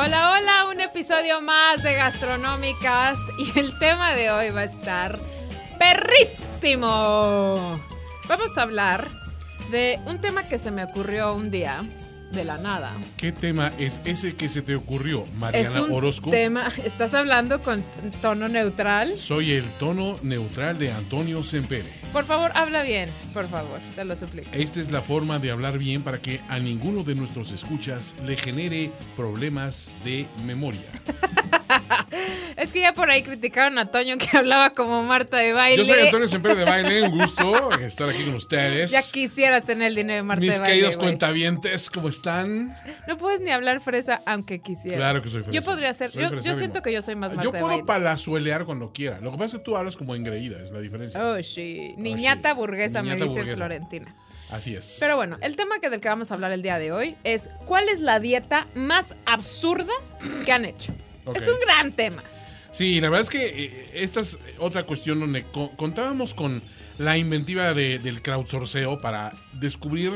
Hola, hola, un episodio más de Gastronómicas y el tema de hoy va a estar perrísimo. Vamos a hablar de un tema que se me ocurrió un día de la nada. ¿Qué tema es ese que se te ocurrió, Mariana es un Orozco? tema, estás hablando con tono neutral. Soy el tono neutral de Antonio Sempere. Por favor, habla bien, por favor, te lo suplico. Esta es la forma de hablar bien para que a ninguno de nuestros escuchas le genere problemas de memoria. Es que ya por ahí criticaron a Toño que hablaba como Marta de baile. Yo soy Antonio Sempere de Baile, un gusto estar aquí con ustedes. Ya quisieras tener el dinero de Marta Mis de baile. queridos güey. cuentavientes, ¿cómo están? No puedes ni hablar fresa aunque quisiera. Claro que soy fresa. Yo podría ser. Soy Yo, siento que yo soy más Marta Yo de puedo baile. palazuelear cuando quiera. Lo que pasa es que tú hablas como engreída, es la diferencia. Oh, sí. Niñata sí. burguesa, me Niñata dice burguesa. Florentina. Así es. Pero bueno, el tema que del que vamos a hablar el día de hoy es ¿cuál es la dieta más absurda que han hecho? Es un gran tema. Sí, la verdad es que eh, esta es otra cuestión donde co- contábamos con la inventiva de- del crowdsourceo para descubrir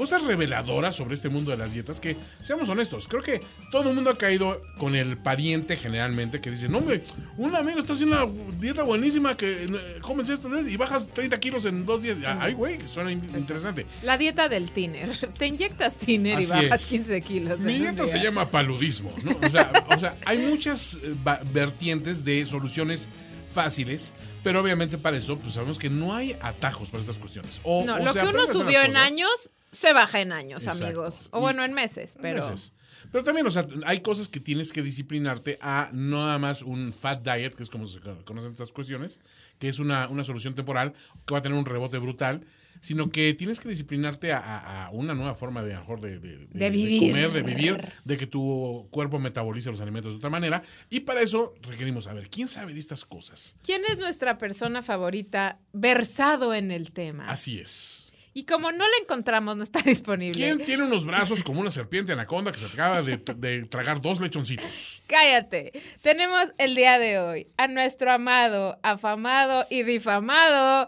cosas reveladoras sobre este mundo de las dietas que, seamos honestos, creo que todo el mundo ha caído con el pariente generalmente que dice, no hombre, un amigo está haciendo una dieta buenísima que eh, comes esto y bajas 30 kilos en dos días. Ay, güey, suena in- interesante. La dieta del tiner. Te inyectas tiner y bajas es. 15 kilos. Mi en un dieta se llama paludismo, ¿no? O sea, o sea, hay muchas eh, vertientes de soluciones fáciles, pero obviamente para eso, pues sabemos que no hay atajos para estas cuestiones. O, No, o lo que uno subió en años se baja en años, Exacto. amigos. O bueno, en meses, en pero. meses. Pero también, o sea, hay cosas que tienes que disciplinarte a no nada más un fat diet, que es como se conocen estas cuestiones, que es una, una solución temporal que va a tener un rebote brutal, sino que tienes que disciplinarte a, a- a una nueva forma de, mejor de, de- de- De vivir. comer, de vivir, de que tu cuerpo metabolice los alimentos de otra manera. Y para eso requerimos saber, ¿quién sabe de estas cosas? ¿Quién es nuestra persona favorita versado en el tema? Así es. Y como no la encontramos, no está disponible. ¿Quién tiene unos brazos como una serpiente anaconda que se acaba de, de tragar dos lechoncitos? Cállate. Tenemos el día de hoy a nuestro amado, afamado y difamado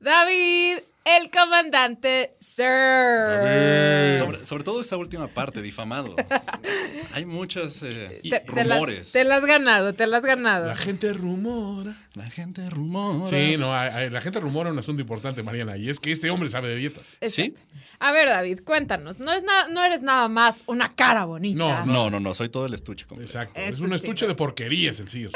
David, el comandante Sir. Sobre, sobre todo esa última parte, difamado. Hay muchos eh, Te, te las, rumores. te las has ganado, te las has ganado. La gente rumora. La gente rumora. Sí, no, la gente rumora un asunto importante, Mariana, y es que este hombre sabe de dietas. Exacto. A ver, David, cuéntanos. No, es nada, no eres nada más una cara bonita. No, No, no, no, soy todo el estuche completo. Exacto. Es un estuche de porquerías el CIR.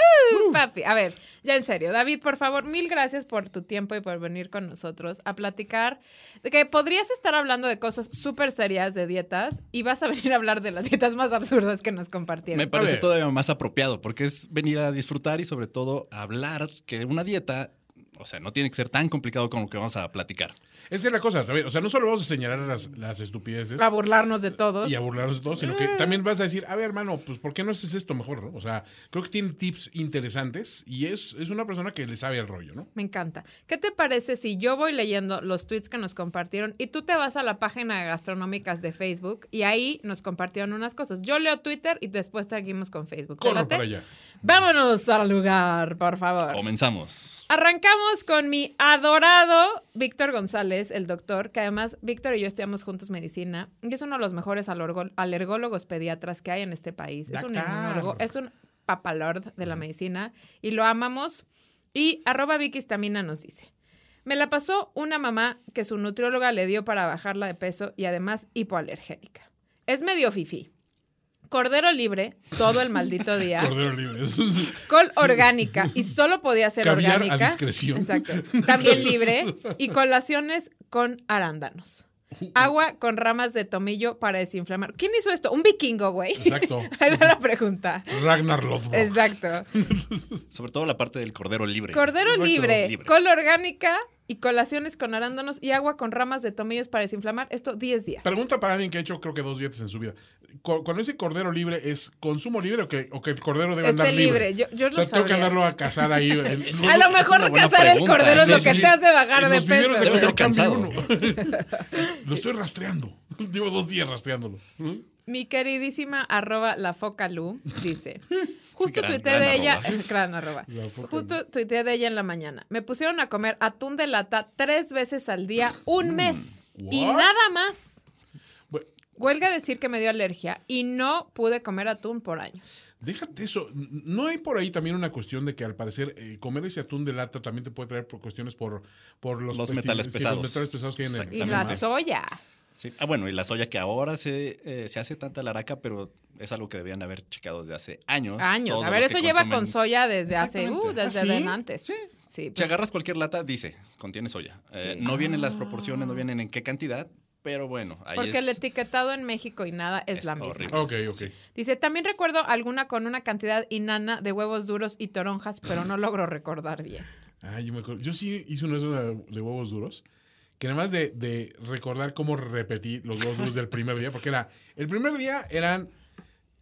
Papi, a ver, ya en serio, David, por favor, mil gracias por tu tiempo y por venir con nosotros a platicar de que podrías estar hablando de cosas súper serias de dietas y vas a venir a hablar de las dietas más absurdas que nos compartieron. Me parece todavía más apropiado porque es venir a disfrutar y sobre todo hablar que una dieta, o sea, no tiene que ser tan complicado como lo que vamos a platicar. Es que es la cosa, también, o sea, no solo vamos a señalar las, las estupideces a burlarnos de todos. y a burlarnos de todo, sino que también vas a decir, a ver, hermano, pues ¿por qué no haces esto mejor? no? O sea, creo que tiene tips interesantes y es, es una persona que le sabe el rollo, ¿no? Me encanta. ¿Qué te parece si yo voy leyendo los tweets que nos compartieron y tú te vas a la página de gastronómicas de Facebook y ahí nos compartieron unas cosas? Yo leo Twitter y después seguimos con Facebook. ¿Te Corro para allá. Vámonos al lugar, por favor. Comenzamos. Arrancamos con mi adorado Víctor González, el doctor, que además Víctor y yo estudiamos juntos medicina y es uno de los mejores alergó- alergólogos pediatras que hay en este país. Es un es papalord de la medicina y lo amamos. Y arroba Vicky Stamina nos dice, me la pasó una mamá que su nutrióloga le dio para bajarla de peso y además hipoalergénica. Es medio fifí. Cordero libre todo el maldito día. Cordero libre. Col orgánica y solo podía ser Caviar a orgánica. discreción. Exacto. También libre y colaciones con arándanos. Agua con ramas de tomillo para desinflamar. ¿Quién hizo esto? Un vikingo, güey. Exacto. Ahí va la pregunta. Ragnar Lothbrok. Exacto. Sobre todo la parte del cordero libre. Cordero libre, libre. col orgánica y colaciones con arándanos y agua con ramas de tomillos para desinflamar. Esto 10 días. Pregunta para alguien que ha hecho creo que dos dietas en su vida. Cuando ese cordero libre, ¿es consumo libre o que, o que el cordero debe Esté andar libre? libre. Yo- yo o no sea, tengo que andarlo a cazar ahí. A lo mejor cazar el cordero es Sí, lo sí, que sí. te hace bajar en de los peso. de Debe ser cansado. uno. Lo estoy rastreando. Llevo dos días rastreándolo. Mi queridísima arroba la foca Lu dice, justo Gran- tuiteé gran de ella, gran arroba, justo tuiteé de ella en la mañana. Me pusieron a comer atún de lata tres veces al día, un mes, y Mm, nada más. Bueno, Huelga decir que me dio alergia y no pude comer atún por años. Déjate eso. ¿No hay por ahí también una cuestión de que al parecer eh, comer ese atún de lata también te puede traer por cuestiones por, por los, metales sí, pesados. los metales pesados que hay en el- Y la soya. Sí. Ah, bueno, y la soya que ahora se, eh, se hace tanta laraca, pero es algo que debían haber checado desde hace años. Años. Todos A ver, eso lleva consumen- con soya desde hace, uh, desde ¿Ah, sí? antes. Sí. Sí, Si pues, agarras cualquier lata, dice, contiene soya. Eh, no vienen las proporciones, no vienen en qué cantidad, pero bueno, ahí porque es, el etiquetado en México y nada es, es la misma. horrible. Ok, ok. Dice, también recuerdo alguna con una cantidad inana de huevos duros y toronjas, pero no logro recordar bien. Ah, yo me acuerdo. Yo sí hice una de huevos duros. Que nada más de, de recordar cómo repetí los huevos duros del primer día. Porque era. El primer día eran.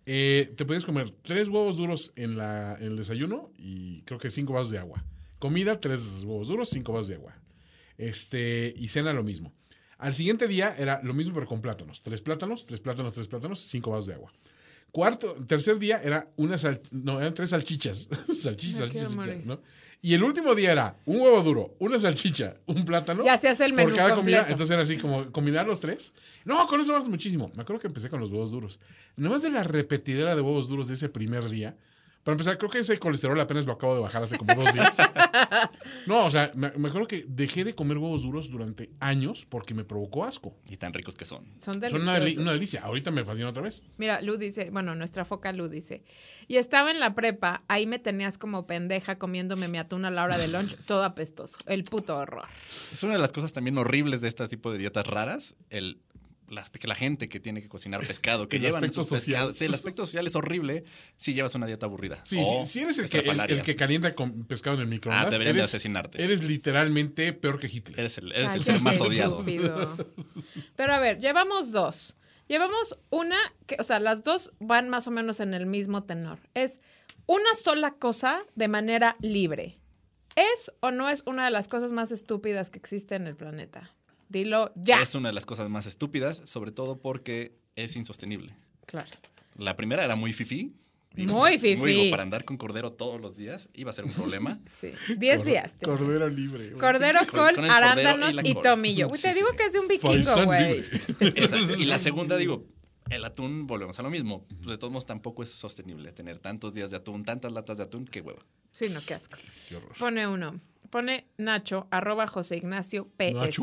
eh, te podías comer tres huevos duros en, la, en el desayuno y creo que cinco vasos de agua. Comida, tres huevos duros, cinco vasos de agua. Este, y cena lo mismo. Al siguiente día era lo mismo pero con plátanos. Tres plátanos, tres plátanos, tres plátanos, cinco vasos de agua. Cuarto, tercer día era una sal, no, eran tres salchichas. salchichas, salchichas, morir. ¿no? Y el último día era un huevo duro, una salchicha, un plátano. Ya se hace el menú Por cada comida. completo. Entonces era así como combinar los tres. No, con eso vamos muchísimo. Me acuerdo que empecé con los huevos duros. Nomás de la repetidera de huevos duros de ese primer día. Para empezar, creo que ese colesterol apenas lo acabo de bajar hace como dos días. No, o sea, me, me acuerdo que dejé de comer huevos duros durante años porque me provocó asco. Y tan ricos que son. Son Son deliciosos. una, deli- una delicia. Ahorita me fascina otra vez. Mira, Lu dice, bueno, nuestra foca Lu dice, y estaba en la prepa, ahí me tenías como pendeja comiéndome mi atún a la hora de lunch, todo apestoso. El puto horror. Es una de las cosas también horribles de este tipo de dietas raras, el las- que la gente que tiene que cocinar pescado, que El llevan aspecto sus social. pescados. Sí, el aspecto social es horrible si llevas una dieta aburrida. Sí, si eres el que, el, que calienta con pescado en el microondas, Ah, deberían de eres, asesinarte. eres literalmente peor que Hitler. Eres el, eres el Cállate, ser más odiado. estúpido. Pero a ver, llevamos dos. Llevamos una, que, o sea, las dos van más o menos en el mismo tenor. Es una sola cosa de manera libre. ¿Es o no es una de las cosas más estúpidas que existe en el planeta? Dilo ya. Es una de las cosas más estúpidas, sobre todo porque es insostenible. Claro. La primera era muy fifí. Muy fifí. Muy, para andar con cordero todos los días iba a ser un problema. Sí. Diez Cor- días. Cordero libre. güey. Cordero Con- arándanos y tomillo. Sí, te sí, digo sí. que es de un vikingo, güey. Y la segunda, digo, el atún, volvemos a lo mismo. De todos modos, tampoco es sostenible tener tantos días de atún, tantas latas de atún, qué hueva. Sí, no, qué asco. Qué horror. Pone uno. Pone Nacho, arroba José Ignacio PS. Nacho.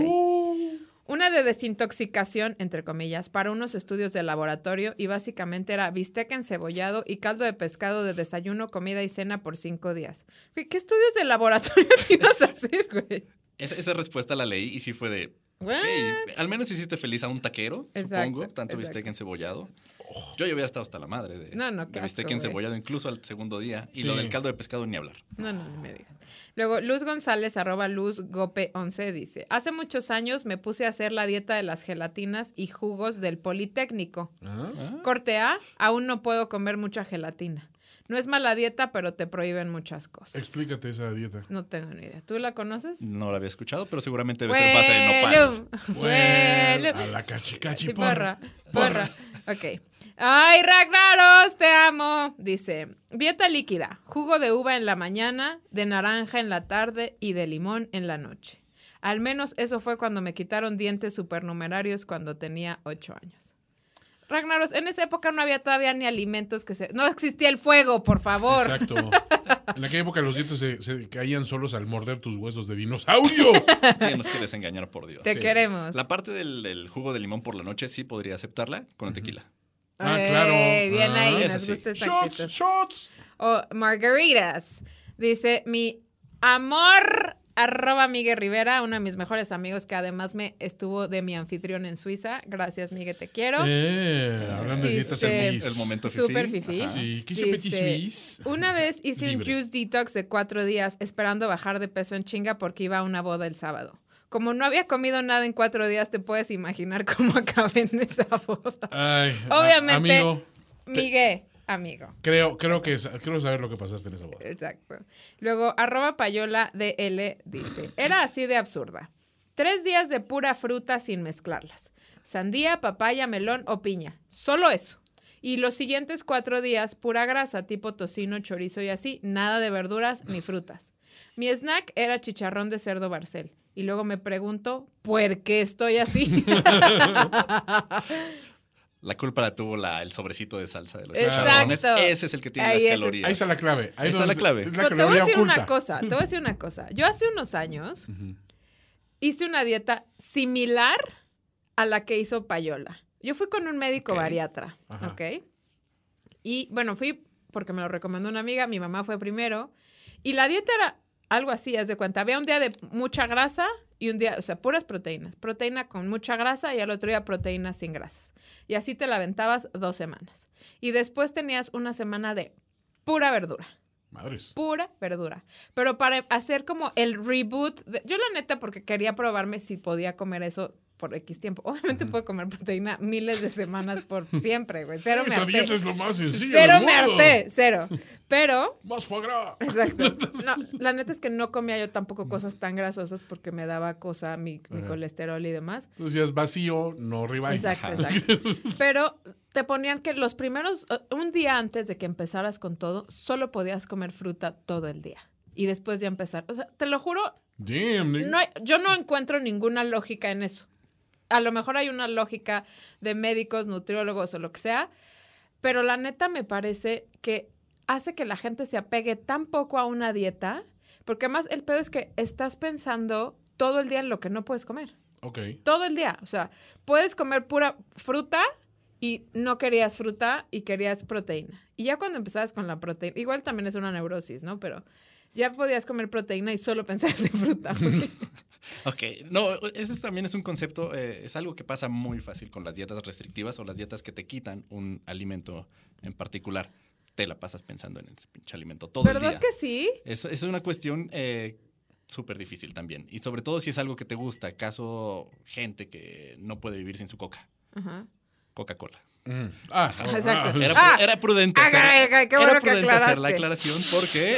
Una de desintoxicación, entre comillas, para unos estudios de laboratorio y básicamente era bistec encebollado y caldo de pescado de desayuno, comida y cena por cinco días. Güey, ¿Qué estudios de laboratorio te ibas a hacer, güey? Esa, esa respuesta la leí y sí fue de. What? ok, al menos hiciste feliz a un taquero, Exacto, supongo. Tanto exacto. bistec encebollado. Yo ya hubiera estado hasta la madre de, No, no, de bistec encebollado, incluso al segundo día. Y lo del caldo de pescado ni hablar. No, no, no me digas. Luego, Luz González, arroba Luz Gope 11, dice, hace muchos años me puse a hacer la dieta de las gelatinas y jugos del Politécnico. Ah, Corte A, aún no puedo comer mucha gelatina. No es mala dieta, pero te prohíben muchas cosas. Explícate esa dieta. No tengo ni idea. ¿Tú la conoces? No lo había escuchado, pero seguramente debe ser base de nopal. Bueno, Huelu. a la cachi cachi Sí, porra. porra. Porra. Ok. Ay, Ragnaros, te amo. Dice, dieta líquida, jugo de uva en la mañana, de naranja en la tarde y de limón en la noche. Al menos eso fue cuando me quitaron dientes supernumerarios cuando tenía ocho años. Ragnaros, en esa época no había todavía ni alimentos que se... No existía el fuego, por favor. Exacto. En aquella época los dientes se, se caían solos al morder tus huesos de dinosaurio. Que nos quieres engañar, por Dios. Te Sí. queremos. La parte del, del jugo de limón por la noche sí podría aceptarla con tequila. Ah, claro. Bien Ah, ahí, nos sí. gusta esa shots, actitud. shots. O margaritas. Dice, mi amor arroba Miguel Rivera, uno de mis mejores amigos que además me estuvo de mi anfitrión en Suiza. Gracias, Miguel, te quiero. Eh, hablando de dietas Dice- fifís. El momento fifí. Super fifí. Ajá. Sí, ¿qué hizo Dice? Una vez hice un juice detox de cuatro días esperando bajar de peso en chinga porque iba a una boda el sábado. Como no había comido nada en cuatro días, te puedes imaginar cómo acabé en esa boda. Ay, Obviamente, amigo, Miguel, amigo. creo, creo que quiero saber lo que pasaste en esa boda. Exacto. Luego, arroba payola DL dice, era así de absurda. Tres días de pura fruta sin mezclarlas. Sandía, papaya, melón o piña. Solo eso. Y los siguientes cuatro días, pura grasa, tipo tocino, chorizo y así. Nada de verduras ni frutas. Mi snack era chicharrón de cerdo barcel. Y luego me pregunto, ¿por qué estoy así? La culpa la tuvo la, el sobrecito de salsa de los Exacto. chicharrones. Ese es el que tiene Ahí las ese es. calorías. Ahí está la clave. Ahí está la clave. Es la te voy a decir oculta. una cosa, te voy a decir una cosa. Yo hace unos años hice una dieta similar a la que hizo Payola. Yo fui con un médico bariatra, Ajá. ¿ok? Y bueno, fui porque me lo recomendó una amiga, mi mamá fue primero, y la dieta era algo así, haz de cuenta. Había un día de mucha grasa y un día, o sea, puras proteínas. Proteína con mucha grasa y al otro día proteínas sin grasas. Y así te la aventabas dos semanas. Y después tenías una semana de pura verdura Madres. pura verdura. Pero para hacer como el reboot, de- yo la neta porque quería probarme si podía comer eso por X tiempo. Obviamente puedo comer proteína miles de semanas por siempre, güey. Cero me dieta harté. es lo más sencillo Cero del me mundo. harté, cero. Pero, Más foie gras. exacto. No, la neta es que no comía yo tampoco cosas tan grasosas porque me daba cosa mi, colesterol y demás. Entonces ya es vacío, no ribeye. Exacto, exacto. Pero te ponían que los primeros, un día antes de que empezaras con todo, solo podías comer fruta todo el día. Y después ya empezar. O sea, te lo juro, Damn, no hay- yo no encuentro ninguna lógica en eso. A lo mejor hay una lógica de médicos, nutriólogos o lo que sea, pero la neta me parece que hace que la gente se apegue tan poco a una dieta, porque además el pedo es que estás pensando todo el día en lo que no puedes comer Ok. todo el día. O sea, puedes comer pura fruta y no querías fruta y querías proteína. Y ya cuando empezabas con la proteína, igual también es una neurosis, ¿no? Pero ya podías comer proteína y solo pensabas en fruta. Ok, no, ese también es un concepto, eh, es algo que pasa muy fácil con las dietas restrictivas o las dietas que te quitan un alimento en particular. Te la pasas pensando en ese pinche alimento todo el ¿Verdad día. que sí? Es, es una cuestión eh, súper difícil también. Y sobre todo si es algo que te gusta. Caso gente que no puede vivir sin su coca. Ajá. Coca-Cola. Mm. Ah, Exacto. ah, Era, Ah. era prudente, Ah, hacer, qué era bueno que hacer la aclaración porque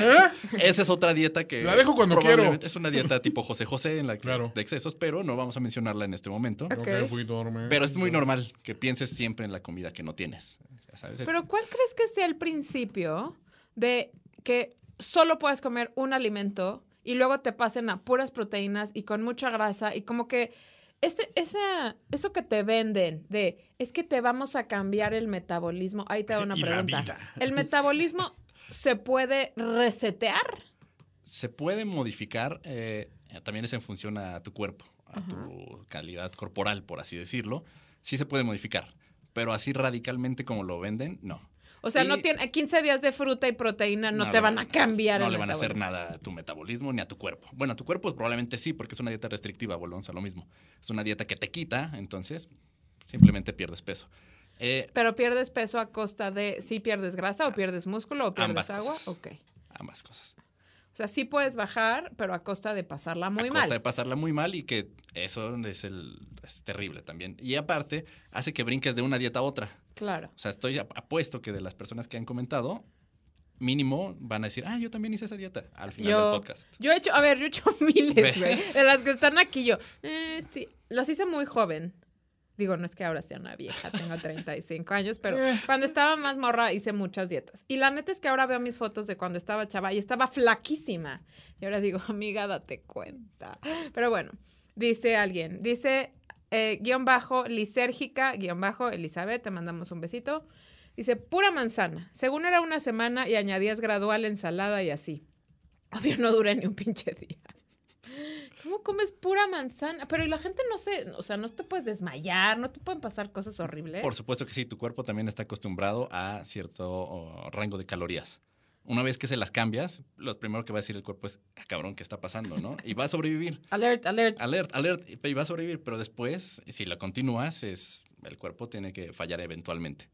esa es otra dieta que... La dejo cuando quiero. Es una dieta tipo José José en la que Claro. de excesos, pero no vamos a mencionarla en este momento. Pero es muy normal que pienses siempre en la comida que no tienes. Ya sabes, es- Pero ¿cuál crees que sea el principio de que solo puedes comer un alimento y luego te pasen a puras proteínas y con mucha grasa y como que ese, esa- eso que te venden de es que te vamos a cambiar el metabolismo. Ahí te hago una pregunta. ¿El metabolismo se puede resetear? se puede modificar, eh, también es en función a tu cuerpo, a tu calidad corporal, por así decirlo. Sí se puede modificar, pero así radicalmente como lo venden, no. O sea, no tiene 15 días de fruta y proteína no, te van a cambiar No el le van a hacer nada a tu metabolismo ni a tu cuerpo. Bueno, a tu cuerpo probablemente sí, porque es una dieta restrictiva, volvemos a lo mismo. Es una dieta que te quita, entonces simplemente pierdes peso. Eh, Pero pierdes peso a costa de si pierdes grasa o pierdes músculo o pierdes Ambas agua. cosas. Ok. ambas cosas. O sea, sí puedes bajar, pero a costa de pasarla muy a mal. costa de pasarla muy mal y que eso es, el, es terrible también. Y aparte, hace que brinques de una dieta a otra. Claro. O sea, estoy ap- apuesto que de las personas que han comentado, mínimo van a decir, ah, yo también hice esa dieta al final Yo, del podcast. yo he hecho, a ver, yo he hecho miles, güey. De las que están aquí yo. eh, sí, los hice muy joven. Digo, no es que ahora sea una vieja, tengo 35 años, pero cuando estaba más morra hice muchas dietas. Y la neta es que ahora veo mis fotos de cuando estaba chava y estaba flaquísima. Y ahora digo, amiga, date cuenta. Pero bueno, dice alguien, dice eh, guion bajo, lisérgica, guion bajo, Elizabeth, te mandamos un besito. Dice, pura manzana. Según era una semana y añadías gradual ensalada y así. Obvio, no dura ni un pinche día. ¿Cómo comes pura manzana? Pero y la gente no se, o sea, no te puedes desmayar, no te pueden pasar cosas horribles. Por supuesto que sí, tu cuerpo también está acostumbrado a cierto oh, rango de calorías. Una vez que se las cambias, lo primero que va a decir el cuerpo es, "Ah, cabrón, ¿qué está pasando? ¿no? Y va a sobrevivir. Alert, alert. Alert, alert, y va a sobrevivir. Pero después, si la continúas, es, el cuerpo tiene que fallar eventualmente.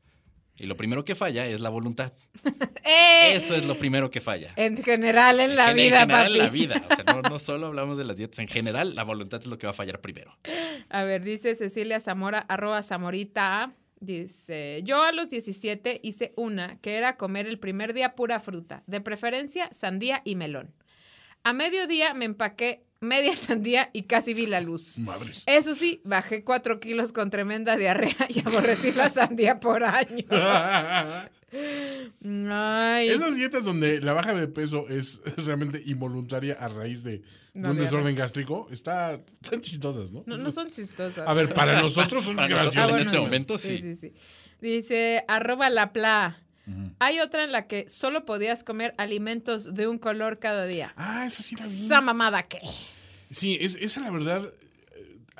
Y lo primero que falla es la voluntad. ¡Eh! Eso es lo primero que falla. En general en la En vida, general, papi. en la vida. O sea, no, no solo hablamos de las dietas. En general, la voluntad es lo que va a fallar primero. A ver, dice Cecilia Zamora, arroba Zamorita. Dice, yo a los 17 hice una que era comer el primer día pura fruta, de preferencia sandía y melón. A mediodía me empaqué media sandía y casi vi la luz. Madres. Eso sí, bajé cuatro kilos con tremenda diarrea y aborrecí la sandía por año. Ay, Esas dietas donde la baja de peso es realmente involuntaria a raíz de, un desorden gástrico, está, están chistosas, ¿no? no, no son chistosas. A ver, para nosotros son graciosas. en este momento, sí. sí, sí. Dice, arroba la pla. Hay otra en la que solo podías comer alimentos de un color cada día. Ah, esa sí la vi. Esa mamada que. Sí, es, esa la verdad,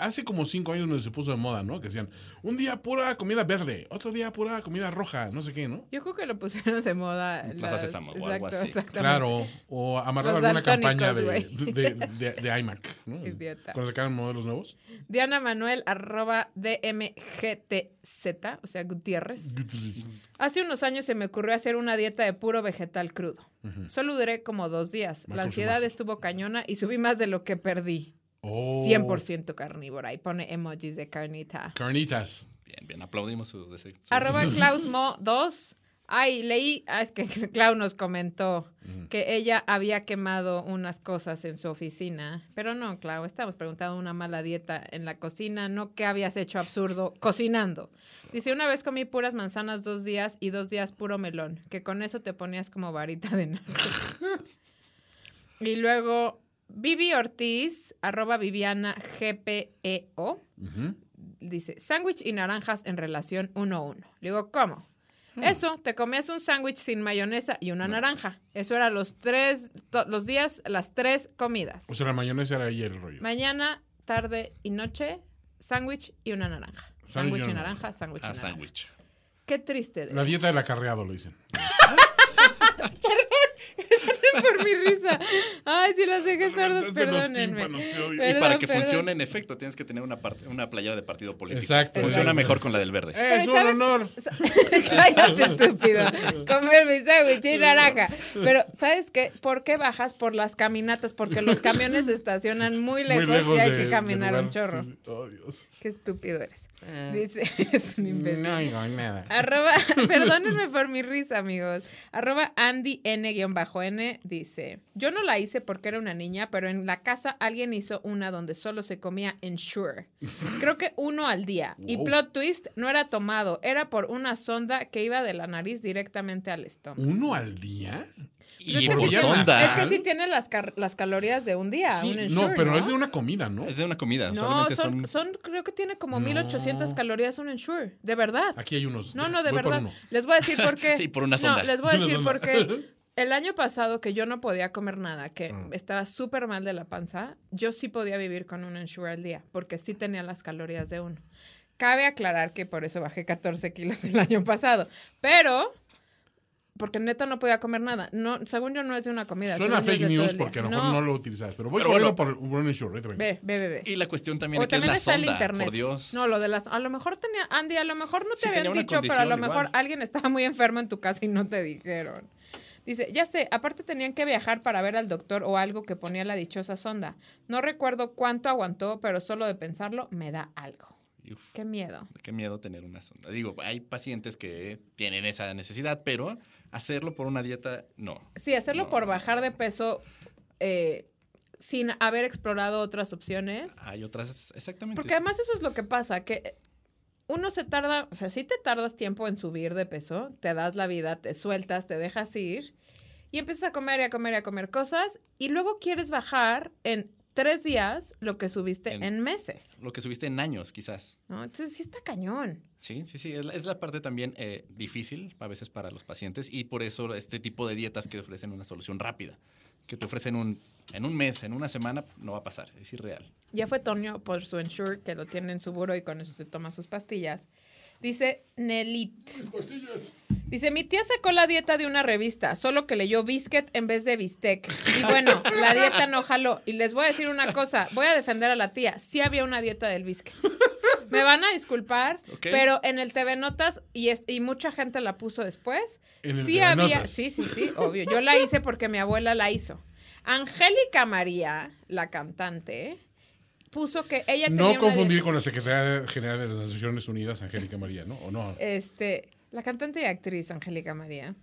hace como cinco años donde se puso de moda, ¿no? Que decían, un día pura comida verde, otro día pura comida roja, no sé qué, ¿no? Yo creo que lo pusieron de moda. Plaza las- Sésamo o algo así. Claro, o amarraba Los alguna campaña de, de, de- de iMac, ¿no? Idiota. Cuando sacaban modelos nuevos. Diana Manuel, arroba DMGTZ, o sea, Gutiérrez. Hace unos años se me ocurrió hacer una dieta de puro vegetal crudo. Solo duré como dos días. La ansiedad estuvo cañona y subí más de lo que perdí. Oh. 100% carnívora. Y pone emojis de carnita. Carnitas. Bien, bien. Aplaudimos su dese- su- Arroba Klausmo 2. Ay, leí, ah, es que Clau nos comentó que ella había quemado unas cosas en su oficina. Pero no, Clau, estamos preguntando una mala dieta en la cocina, no qué habías hecho absurdo cocinando. Dice, una vez comí puras manzanas dos días y dos días puro melón, que con eso te ponías como varita de narco. y luego, Vivi Ortiz, arroba Viviana GPEO, Ujú. dice, sándwich y naranjas en relación uno a uno. Le digo, ¿cómo? Eso, te comías un sándwich sin mayonesa y una naranja. Eso era los tres, los días, las tres comidas. O sea, la mayonesa era ahí el rollo. Mañana, tarde y noche, sándwich y una naranja. Sándwich y naranja, sándwich y Ah, naranja. sándwich. Qué triste. de- La dieta del acarreado, lo dicen. por mi risa. Ay, si las dejé sordos, los perdónenme. tímpanos. Y Perdón, para que perdón. funcione en efecto, tienes que tener una, parte- una playera de partido político. Exacto. Funciona Exacto. mejor con la del verde. ¡Eh, es un honor! Cállate, estúpido. Comer mi sándwich y naranja. Pero, ¿sabes qué? ¿Por qué bajas? Por las caminatas, porque los camiones se estacionan muy lejos, Muy lejos y hay de- que caminar un chorro. Sí, sí. Oh, Dios. Qué estúpido eres. Dice, es un imbécil. No digo nada. Arroba, perdónenme por mi risa, amigos. Arroba Andy N-N dice: Yo no la hice porque era una niña, pero en la casa alguien hizo una donde solo se comía Ensure. Creo que uno al día. Y plot twist, no era tomado, era por una sonda que iba de la nariz directamente al estómago. ¿Uno al día? Y Pues es, que sí tiene, es que sí tiene las, car- las calorías de un día. Sí, un no, Ensure, pero ¿no? es de una comida, ¿no? Es de una comida. No, son, son, son, creo que tiene como No. 1800 calorías un Ensure. De verdad. Aquí hay unos. No, no, de Voy por verdad. uno. Les voy a decir por qué. Y por una sonda. No, les voy a decir por qué. El año pasado que yo no podía comer nada, que Mm. estaba súper mal de la panza, yo sí podía vivir con un Ensure al día, porque sí tenía las calorías de uno. Cabe aclarar que por eso bajé 14 kilos el año pasado, pero porque neta no podía comer nada. No, según yo no es de una comida. Suena fake news el día. porque a lo mejor no, lo utilizas. Pero voy bueno. por un ensure. Ve, ve, ve, ve. Y la cuestión también O es que es también la está el internet. por Dios. No, lo de las. A lo mejor tenía. Andy, a lo mejor no te Sí, habían dicho, pero a lo mejor igual. alguien estaba muy enfermo en tu casa y no te dijeron. Dice, ya sé, aparte tenían que viajar para ver al doctor o algo que ponía la dichosa sonda. No recuerdo cuánto aguantó, pero solo de pensarlo me da algo. Uf, Qué miedo. Qué miedo tener una sonda. Digo, hay pacientes que tienen esa necesidad, pero hacerlo por una dieta, no. Sí, hacerlo No. por bajar de peso eh, sin haber explorado otras opciones. Hay otras, exactamente. Porque además eso es lo que pasa, que uno se tarda, o sea, si te tardas tiempo en subir de peso, te das la vida, te sueltas, te dejas ir y empiezas a comer y a comer y a comer cosas y luego quieres bajar en tres días lo que subiste en, En- meses. Lo que subiste en años, quizás. ¿no? Entonces sí está cañón. Sí, sí, sí. Es la, es la parte también eh, difícil a veces para los pacientes y por eso este tipo de dietas que ofrecen una solución rápida. Que te ofrecen un, en un mes, en una semana, no va a pasar. Es irreal. Ya fue Toño por su Ensure, que lo tiene en su buro y con eso se toma sus pastillas. Dice Nelit. Dice, mi tía sacó la dieta de una revista, solo que leyó biscuit en vez de bistec. Y bueno, la dieta no jaló. Y les voy a decir una cosa, voy a defender a la tía. Sí había una dieta del biscuit. Me van a disculpar, pero en el TV Notas, y, es, y mucha gente la puso después, sí TV había, Notas. sí, sí, sí, obvio. Yo la hice porque mi abuela la hizo. Angélica María, la cantante, puso que ella No confundir con la Secretaria General de las Naciones Unidas, Angélica María, ¿no? ¿O no? este, la cantante y actriz Angélica María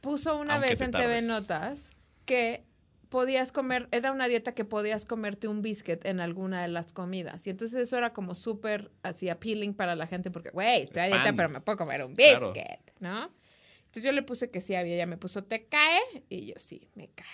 puso una Aunque vez en TV. Notas que podías comer, era una dieta que podías comerte un biscuit en alguna de las comidas. Y entonces eso era como súper así appealing para la gente porque, güey, estoy a dieta, pero me puedo comer un Claro. biscuit, ¿no? Entonces yo le puse que sí había, ella me puso, ¿te cae? Y yo, sí, me cae.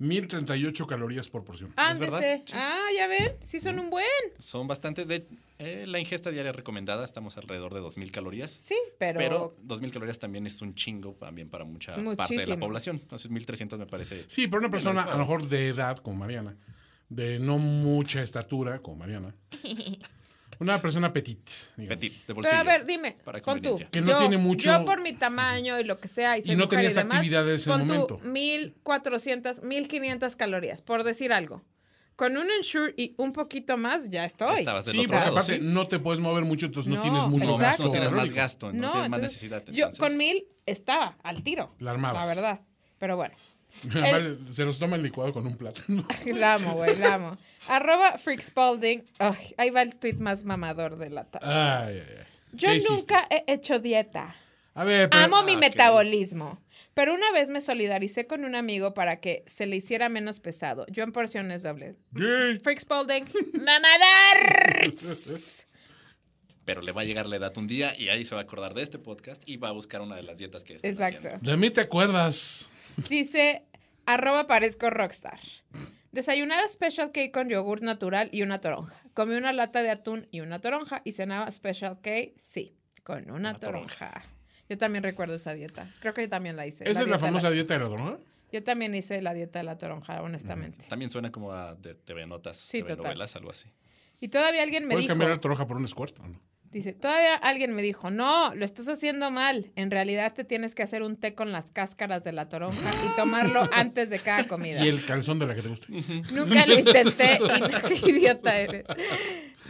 1038 calorías por porción. Ándese. verdad, sí. Ah, ya ven, sí son un buen. Son bastantes. De, eh, la ingesta diaria recomendada, estamos alrededor de 2.000 calorías. Sí, pero, Pero 2.000 calorías también es un chingo también para mucha parte de la población. Entonces 1.300 me parece... Sí, pero una persona a lo mejor de edad, como Mariana, de no mucha estatura, como Mariana. Una persona petit, digamos. Petit, de Pero a ver, dime, Para pon tú. Que no tiene mucho- Yo por mi tamaño y lo que sea, y, soy Y no tenías demás, actividades en el pon tú momento. 1400, 1500 calorías, por decir algo. Con un Ensure y un poquito más, ya estoy. Sí, porque aparte ¿sí? no te puedes mover mucho, entonces no, No, tienes mucho exacto. gasto. no tienes más gasto, no, tienes más necesidad. Yo con mil estaba al tiro. La armabas. La verdad. Pero bueno. Vale, Se los toma el licuado con un plátano. La amo, güey, la amo. Arroba Freak Spalding. Ay, ahí va el tweet más mamador de la tarde. Ay, ay, ay. Yo ¿Qué hiciste? nunca he hecho dieta. A ver, pero- Amo mi Ah, ok. metabolismo. Pero una vez me solidaricé con un amigo para que se le hiciera menos pesado. Yo en porciones dobles. Freak Spalding. ¡Mamadar! Pero le va a llegar la edad un día y ahí se va a acordar de este podcast y va a buscar una de las dietas que están Exacto. haciendo. De mí te acuerdas. Dice, arroba parezco rockstar. Desayunaba Special K con yogur natural y una toronja. Comí una lata de atún y una toronja y cenaba Special K, sí, con una, Una toronja. toronja. Yo también recuerdo esa dieta. Creo que yo también la hice. ¿Esa es la famosa dieta de la toronja? Yo también hice la dieta de la toronja, honestamente. También suena como a de TV Notas, Sí, TV total. novelas, algo así. Y todavía alguien me ¿Puedes dijo, cambiar la toronja por un squirt o no? Dice, todavía alguien me dijo, no, lo estás haciendo mal. En realidad te tienes que hacer un té con las cáscaras de la toronja y tomarlo antes de cada comida. Y el calzón de la que te gusta. Nunca lo intenté y no, qué idiota eres.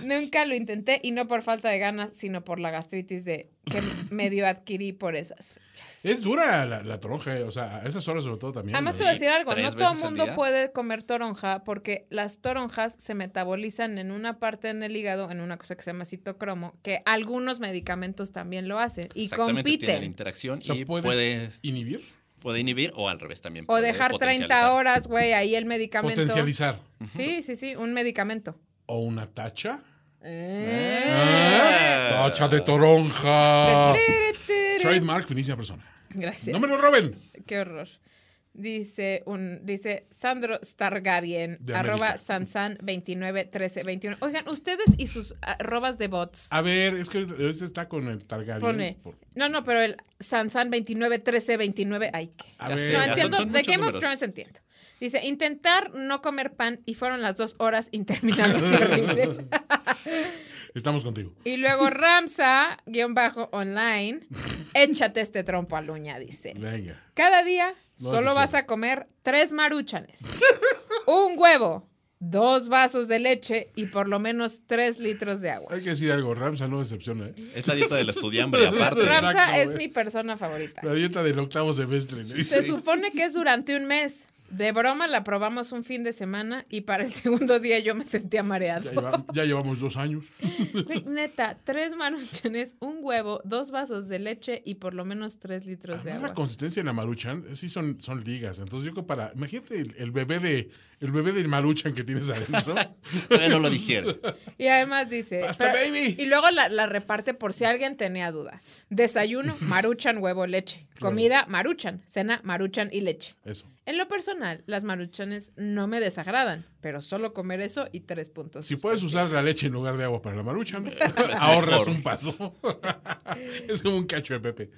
Nunca lo intenté y no por falta de ganas, sino por la gastritis de que medio adquirí por esas fechas. Es dura la, la toronja, eh, o sea, a esas horas sobre todo también. Además ¿no? te voy a decir algo, no todo el mundo día. puede comer toronja porque las toronjas se metabolizan en una parte en el hígado, en una cosa que se llama citocromo, que algunos medicamentos también lo hacen y Exactamente, tiene la compiten. interacción O sea, y ¿puedes puede, inhibir? puede inhibir o al revés también. O puede dejar 30 potencializar. horas, güey, ahí el medicamento. Potencializar. Sí, sí, sí, un medicamento. ¿O una tacha? Eh. Ah. Tacha de toronja. Trademark, finísima persona. Gracias. No me lo roben. Qué horror. Dice un dice Sandro Stargarien, De arroba sansan 29 13 21. Oigan, ustedes y sus arrobas de bots. A ver, es que este está con el Targaryen. Pone. Por- No, no, pero el Sansan 29 13 29. Ay, qué. A Ya ver, sé, No entiendo. son- son de Game of. Thrones entiendo. Dice, intentar no comer pan y fueron las dos horas interminables y horribles. estamos contigo. Y luego Ramsa, guion bajo online, échate este trompo a luña, dice. Venga. Cada día No solo vas a comer tres maruchanes, un huevo, dos vasos de leche y por lo menos tres litros de agua. Hay que decir algo, Ramsa no decepciona. ¿eh? Es la dieta del estudiambre, aparte. Exacto, Ramsa es güey. mi persona favorita. La dieta del octavo semestre. ¿no? Se supone que es durante un mes. De broma la probamos un fin de semana y para el segundo día yo me sentía Ya, mareado. lleva- ya llevamos dos años. Neta, tres maruchanes, un huevo, dos vasos de leche y por lo menos tres litros de Además, la agua. consistencia en la maruchan, eh, sí son, son ligas. Entonces yo creo para... Imagínate el, el bebé de el bebé de Maruchan que tienes adentro. No lo dijeron. Y además dice. Basta, baby. Y luego la, la reparte por si alguien tenía duda. Desayuno, maruchan, huevo, leche. Comida, maruchan. Cena, maruchan y leche. Eso. En lo personal, las maruchanes no me desagradan, pero solo comer eso y tres puntos. Si puedes usar la leche en lugar de agua para la Maruchan, ahorras un paso. es como un cacho de Pepe.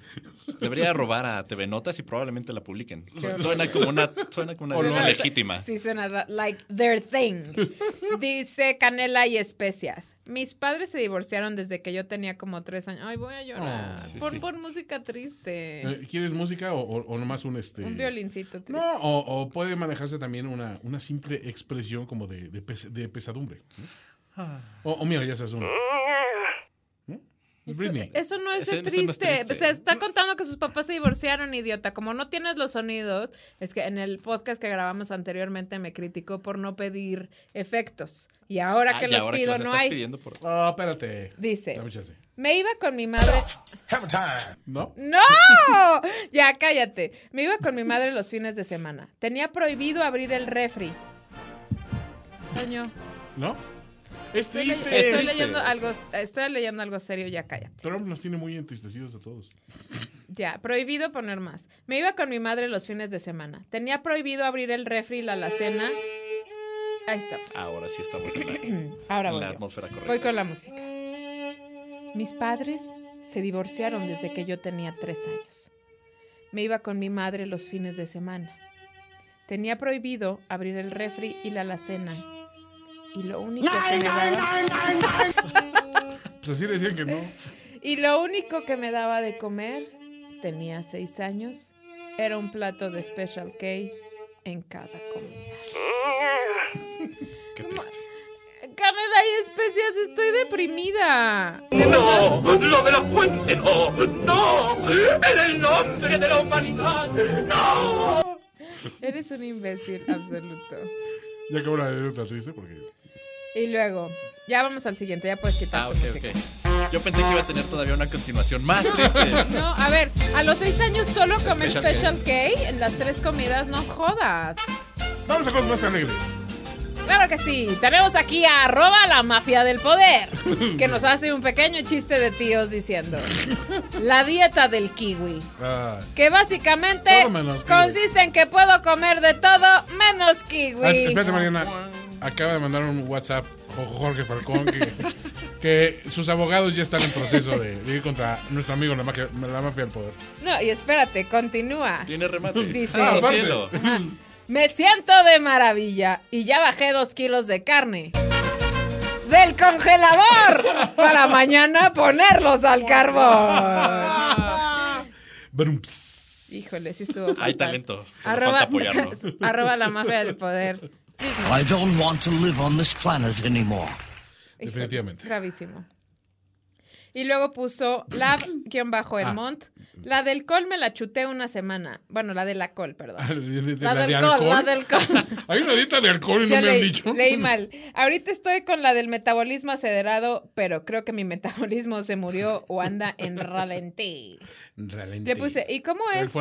Debería robar a TV Notas y probablemente la publiquen. Suena como una, suena como una legítima. Sí, suena like their thing. Dice canela y especias. Mis padres se divorciaron desde que yo tenía como tres años. Ay, voy a llorar. Oh, sí, pon, sí. pon música triste. Eh, ¿Quieres música o, o- o nomás un este? Un violincito triste. No, o, o puede manejarse también una, una simple expresión como de, de, pes- de pesadumbre. ¿no? Ah. O, o mira, ya sabes uno. Eso, no es de es triste. Se está contando que sus papás se divorciaron, idiota. Como no tienes los sonidos, es que en el podcast que grabamos anteriormente me criticó por no pedir efectos. Y ahora Ah, que y los ahora pido, los no estás hay. pidiendo por- Oh, espérate. Dice, me iba con mi madre. ¿No? ¡No! Ya, cállate. Me iba con mi madre los fines de semana. Tenía prohibido abrir el refri. Coño. ¿No? Es Estoy, triste. leyendo algo, estoy leyendo algo serio, ya cállate. Trump nos tiene muy entristecidos a todos. Ya, prohibido poner más. Me iba con mi madre los fines de semana. Tenía prohibido abrir el refri y la alacena. Ahí estamos. Ahora sí estamos en la, Ahora en voy. la atmósfera correcta. Voy con la música. Mis padres se divorciaron desde que yo tenía tres años. Me iba con mi madre los fines de semana. Tenía prohibido abrir el refri y la alacena. Y lo único que me daba, Pues así decían que no. y lo único que me daba de comer, tenía seis años, era un plato de Special K en cada comida. Qué triste. Canela y especias, estoy deprimida. De verdad. No, lo de la fuente no, no, en el nombre de la humanidad, no. Eres un imbécil absoluto. Ya acabó la anécdota triste porque. Y luego, ya vamos al siguiente, ya puedes quitar Ah, ok, música. ok. Yo pensé que iba a tener todavía una continuación más triste. No, a ver, a los seis años solo comer Special Special K en las tres comidas, no jodas. Vamos a cosas más alegres. Claro que sí, tenemos aquí a arroba la mafia del poder, que nos hace un pequeño chiste de tíos diciendo, la dieta del kiwi, Ah, que básicamente consiste en que puedo comer de todo menos kiwi. ah, espérate, Mariana. Acaba de mandar un WhatsApp Jo- Jorge Falcón que, que sus abogados ya están en proceso de, de ir contra nuestro amigo la mafia, la mafia del poder. No, y espérate, continúa. Tiene remate. Dice- Ah, aparte. cielo. Me siento de maravilla y ya bajé dos kilos de carne. ¡Del congelador! Para mañana ponerlos al carbón. Brumps. Híjole, sí estuvo Hay fatal. talento. Arroba, falta apoyarlo. arroba la mafia del poder. I don't want to live on this planet anymore. Definitivamente. Gravísimo. Y luego puso la guion bajo el Ah. mont. La del col me la chuté una semana. Bueno, la de la col, perdón. Ah, de- de- de- La, la de del col, alcohol. la del col. Hay una dieta de alcohol y no me han dicho. leí mal. Ahorita estoy con la del metabolismo acelerado, pero creo que mi metabolismo se murió o anda en ralentí. Realmente. Le puse, ¿y cómo es?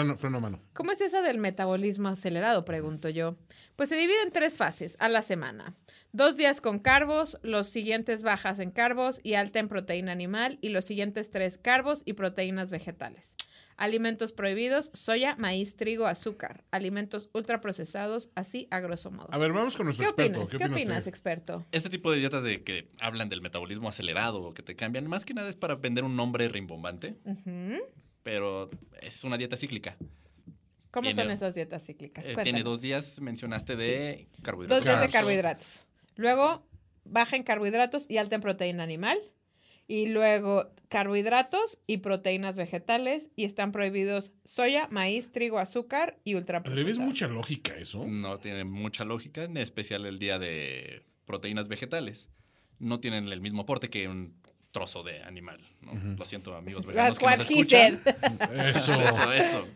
¿Cómo es esa del metabolismo acelerado? Pregunto yo. Pues se divide en tres fases a la semana. Dos días con carbos, los siguientes bajas en carbos y alta en proteína animal y los siguientes tres carbos y proteínas vegetales. Alimentos prohibidos, soya, maíz, trigo, azúcar. Alimentos ultraprocesados, así a grosso modo. A ver, vamos con nuestro ¿Qué experto. opinas? ¿Qué, ¿Qué opina opinas, usted? experto? Este tipo de dietas de que hablan del metabolismo acelerado o que te cambian, más que nada es para vender un nombre rimbombante, pero es una dieta cíclica. ¿Cómo Tiene- son esas dietas cíclicas? Eh, tiene dos días, mencionaste, de Dos carbohidratos. días de carbohidratos. Luego baja en carbohidratos y alta en proteína animal. Y luego carbohidratos y proteínas vegetales. Y están prohibidos soya, maíz, trigo, azúcar y ¿Le ves ultraprocesados. mucha lógica eso? No tiene mucha lógica, en especial el día de proteínas vegetales. No tienen el mismo aporte que un trozo de animal. ¿no? Lo siento, amigos veganos que nos escuchan. Eso, eso.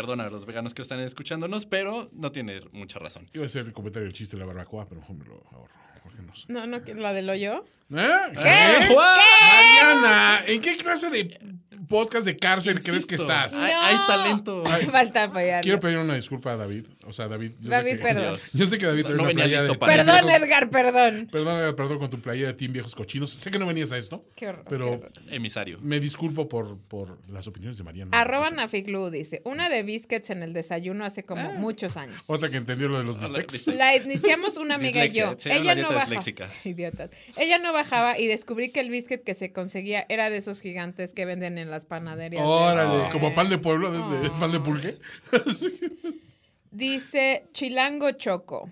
Perdona a los veganos que están escuchándonos, pero no tiene mucha razón. Iba a hacer el comentario del chiste de la barbacoa, pero mejor me lo ahorro. Porque no sé. No, no, la del hoyo. ¿Eh? ¿Qué? Mariana, ¿en qué clase de podcast de cárcel crees que Insisto, estás? Hay, hay talento. Falta apoyarlo. Quiero pedir una disculpa a David. O sea, David. Yo David, sé que, perdón. Dios. Yo sé que David No- trae no una venía listo de para Perdón, Viejos- Edgar, perdón. Perdón, perdón con tu playa de Team Viejos Cochinos. Sé que no venías a esto, Qué horror. pero qué horror. Emisario. me disculpo por, por las opiniones de Mariana. Arroba Naficlu dice, una de biscuits en el desayuno hace como Ah. muchos años. Otra que entendió lo de los bistecs. bistec. La iniciamos una amiga y yo. Ella la no bajaba. Idiotas. Ella no bajaba y descubrí que el biscuit que se conseguía era de esos gigantes que venden en las panaderías. de- Órale, Ay. como pan de pueblo, desde pan de pulque. Dice Chilango Choco.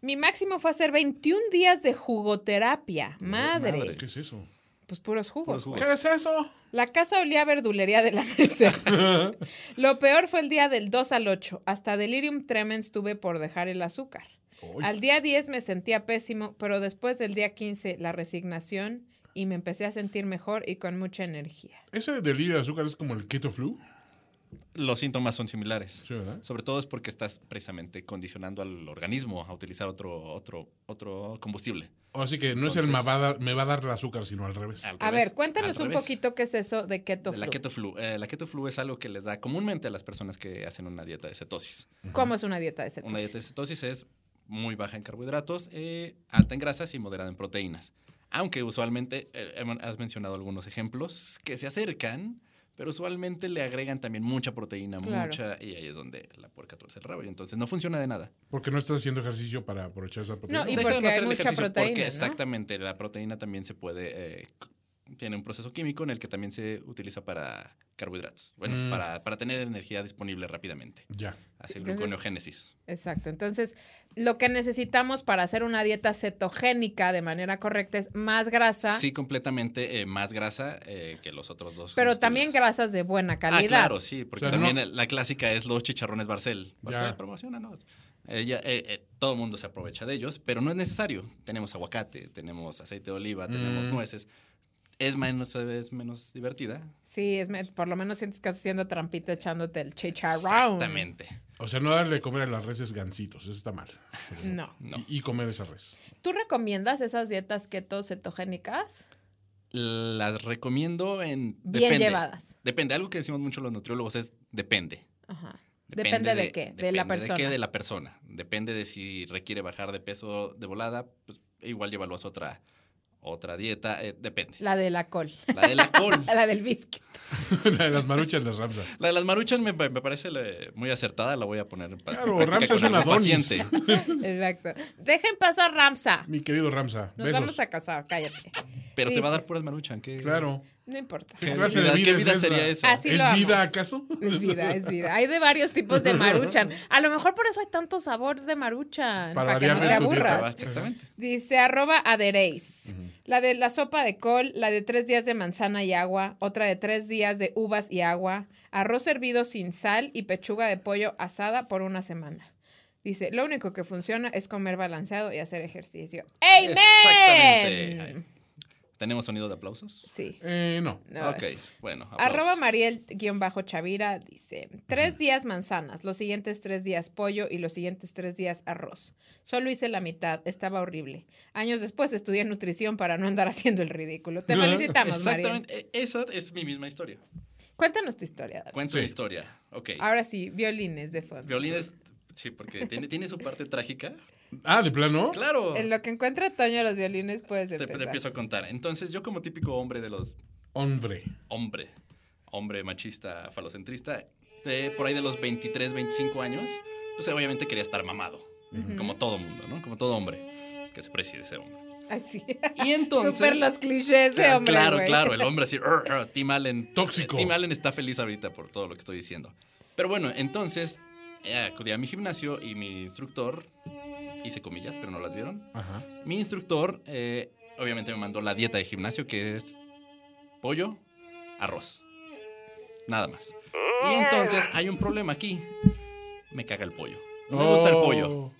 Mi máximo fue hacer 21 días de jugoterapia. Madre. madre. ¿Qué es eso? Pues puros jugos. Puros jugos. ¿Qué es eso? La casa olía a verdulería de la mesa. Lo peor fue el día del 2 al 8. Hasta delirium tremens tuve por dejar el azúcar. Al día 10 me sentía pésimo, pero después del día 15 la resignación y me empecé a sentir mejor y con mucha energía. Ese delirio de azúcar es como el keto flu. Los síntomas son similares. Sí, ¿verdad? Sobre todo es porque estás precisamente condicionando al organismo a utilizar otro, otro, otro combustible. Así que no es el me va, a dar, me va a dar el azúcar, sino al revés. Al A revés, ver, cuéntanos un revés. poquito qué es eso de keto De la keto flu. Eh, la keto flu es algo que les da comúnmente a las personas que hacen una dieta de cetosis. ¿Cómo es una dieta de cetosis? Una dieta de cetosis es muy baja en carbohidratos, eh, alta en grasas y moderada en proteínas. Aunque usualmente, eh, has mencionado algunos ejemplos que se acercan, pero usualmente le agregan también mucha proteína, Claro. mucha, y ahí es donde la puerca tuerce el rabo. Y entonces no funciona de nada. Porque no estás haciendo ejercicio para aprovechar esa proteína. No, y Deja de porque hacer hay el mucha proteína, Porque ¿no? exactamente, la proteína también se puede... eh, tiene un proceso químico en el que también se utiliza para carbohidratos. Bueno, Mm. para, para tener energía disponible rápidamente. Ya. El entonces- gluconeogénesis. Exacto. Entonces, lo que necesitamos para hacer una dieta cetogénica de manera correcta es más grasa, Sí, completamente eh, más grasa eh, que los otros dos. pero también grasas de buena calidad. Ah, claro, sí, porque O sea, también no- eh, la clásica es los chicharrones Barcel. Barcel, Ya. promocionanos. Eh, ya, eh, eh, todo el mundo se aprovecha de ellos, pero no es necesario. Tenemos aguacate, tenemos aceite de oliva, tenemos Mm. nueces. Es menos, es menos divertida. Sí, es me- por lo menos sientes que estás haciendo trampita echándote el chicharrón. Exactamente. O sea, no darle de comer a las reses gancitos. Eso está mal. No. No. Y, y comer esa res. ¿Tú recomiendas esas dietas keto cetogénicas? Las recomiendo en. Bien depende. llevadas. Depende. Algo que decimos mucho los nutriólogos es depende. Ajá. Depende, de, qué, de la depende persona. De qué, de la persona. Depende de si requiere bajar de peso de volada, pues igual llévalo a otra, otra dieta. eh, depende. La de la col. La de la col. la del biscuit. la de las maruchas de Ramsa. La de las maruchan me, me parece le- muy acertada, la voy a poner. Claro, Ramsa es con un algún Adonis. paciente. Exacto. Dejen pasar Ramsa. Mi querido Ramsa. Nos besos. vamos a casar, cállate. Pero te va a dar puras maruchan. ¿qué, Claro. No importa. ¿Qué ¿Qué clase vida- de vida, qué vida es sería esa? Así ¿Es lo vida acaso? Es vida, es vida. Hay de varios tipos de maruchan. A lo mejor por eso hay tanto sabor de maruchan. Para Para, que no te aburras. Exactamente. Dice arroba adereis. La de la sopa de col, la de tres días de manzana y agua, otra de tres días de uvas y agua, arroz servido sin sal y pechuga de pollo asada por una semana. Dice, lo único que funciona es comer balanceado y hacer ejercicio. ¡Amen! ¿Tenemos sonido de aplausos? Sí. Eh, no. No, ok, es- bueno. Arroba aplausos. Mariel-Chavira dice, tres días manzanas, los siguientes tres días pollo y los siguientes tres días arroz. Solo hice la mitad, estaba horrible. Años después estudié nutrición para no andar haciendo el ridículo. Te felicitamos, Mariel. Exactamente. e- Esa es mi misma historia. Cuéntanos tu historia. David. Cuento Sí. historia. Ok. Ahora sí, violines de fondo. Violines, sí, porque tiene, tiene su parte trágica. Ah, ¿de plano? Claro. En lo que encuentra Toño los violines puedes Te, te empezar. empiezo a contar. Entonces, yo como típico hombre de los... Hombre. Hombre. Hombre machista, falocentrista. De por ahí de los 23, 25 años. Pues obviamente quería estar mamado. Como todo mundo, ¿no? Como todo hombre. Que se precie de ese hombre. Así. Y entonces... Súper los clichés de Claro, hombre, Claro, güey. claro, el hombre así, Tim Allen. Tóxico. Tim Allen está feliz ahorita por todo lo que estoy diciendo. Pero bueno, entonces acudí a mi gimnasio y mi instructor, hice comillas, pero no las vieron. Ajá. Mi instructor, eh, obviamente me mandó la dieta de gimnasio, que es pollo, arroz. Nada más. Y entonces hay un problema aquí. Me caga el pollo. No me gusta el pollo.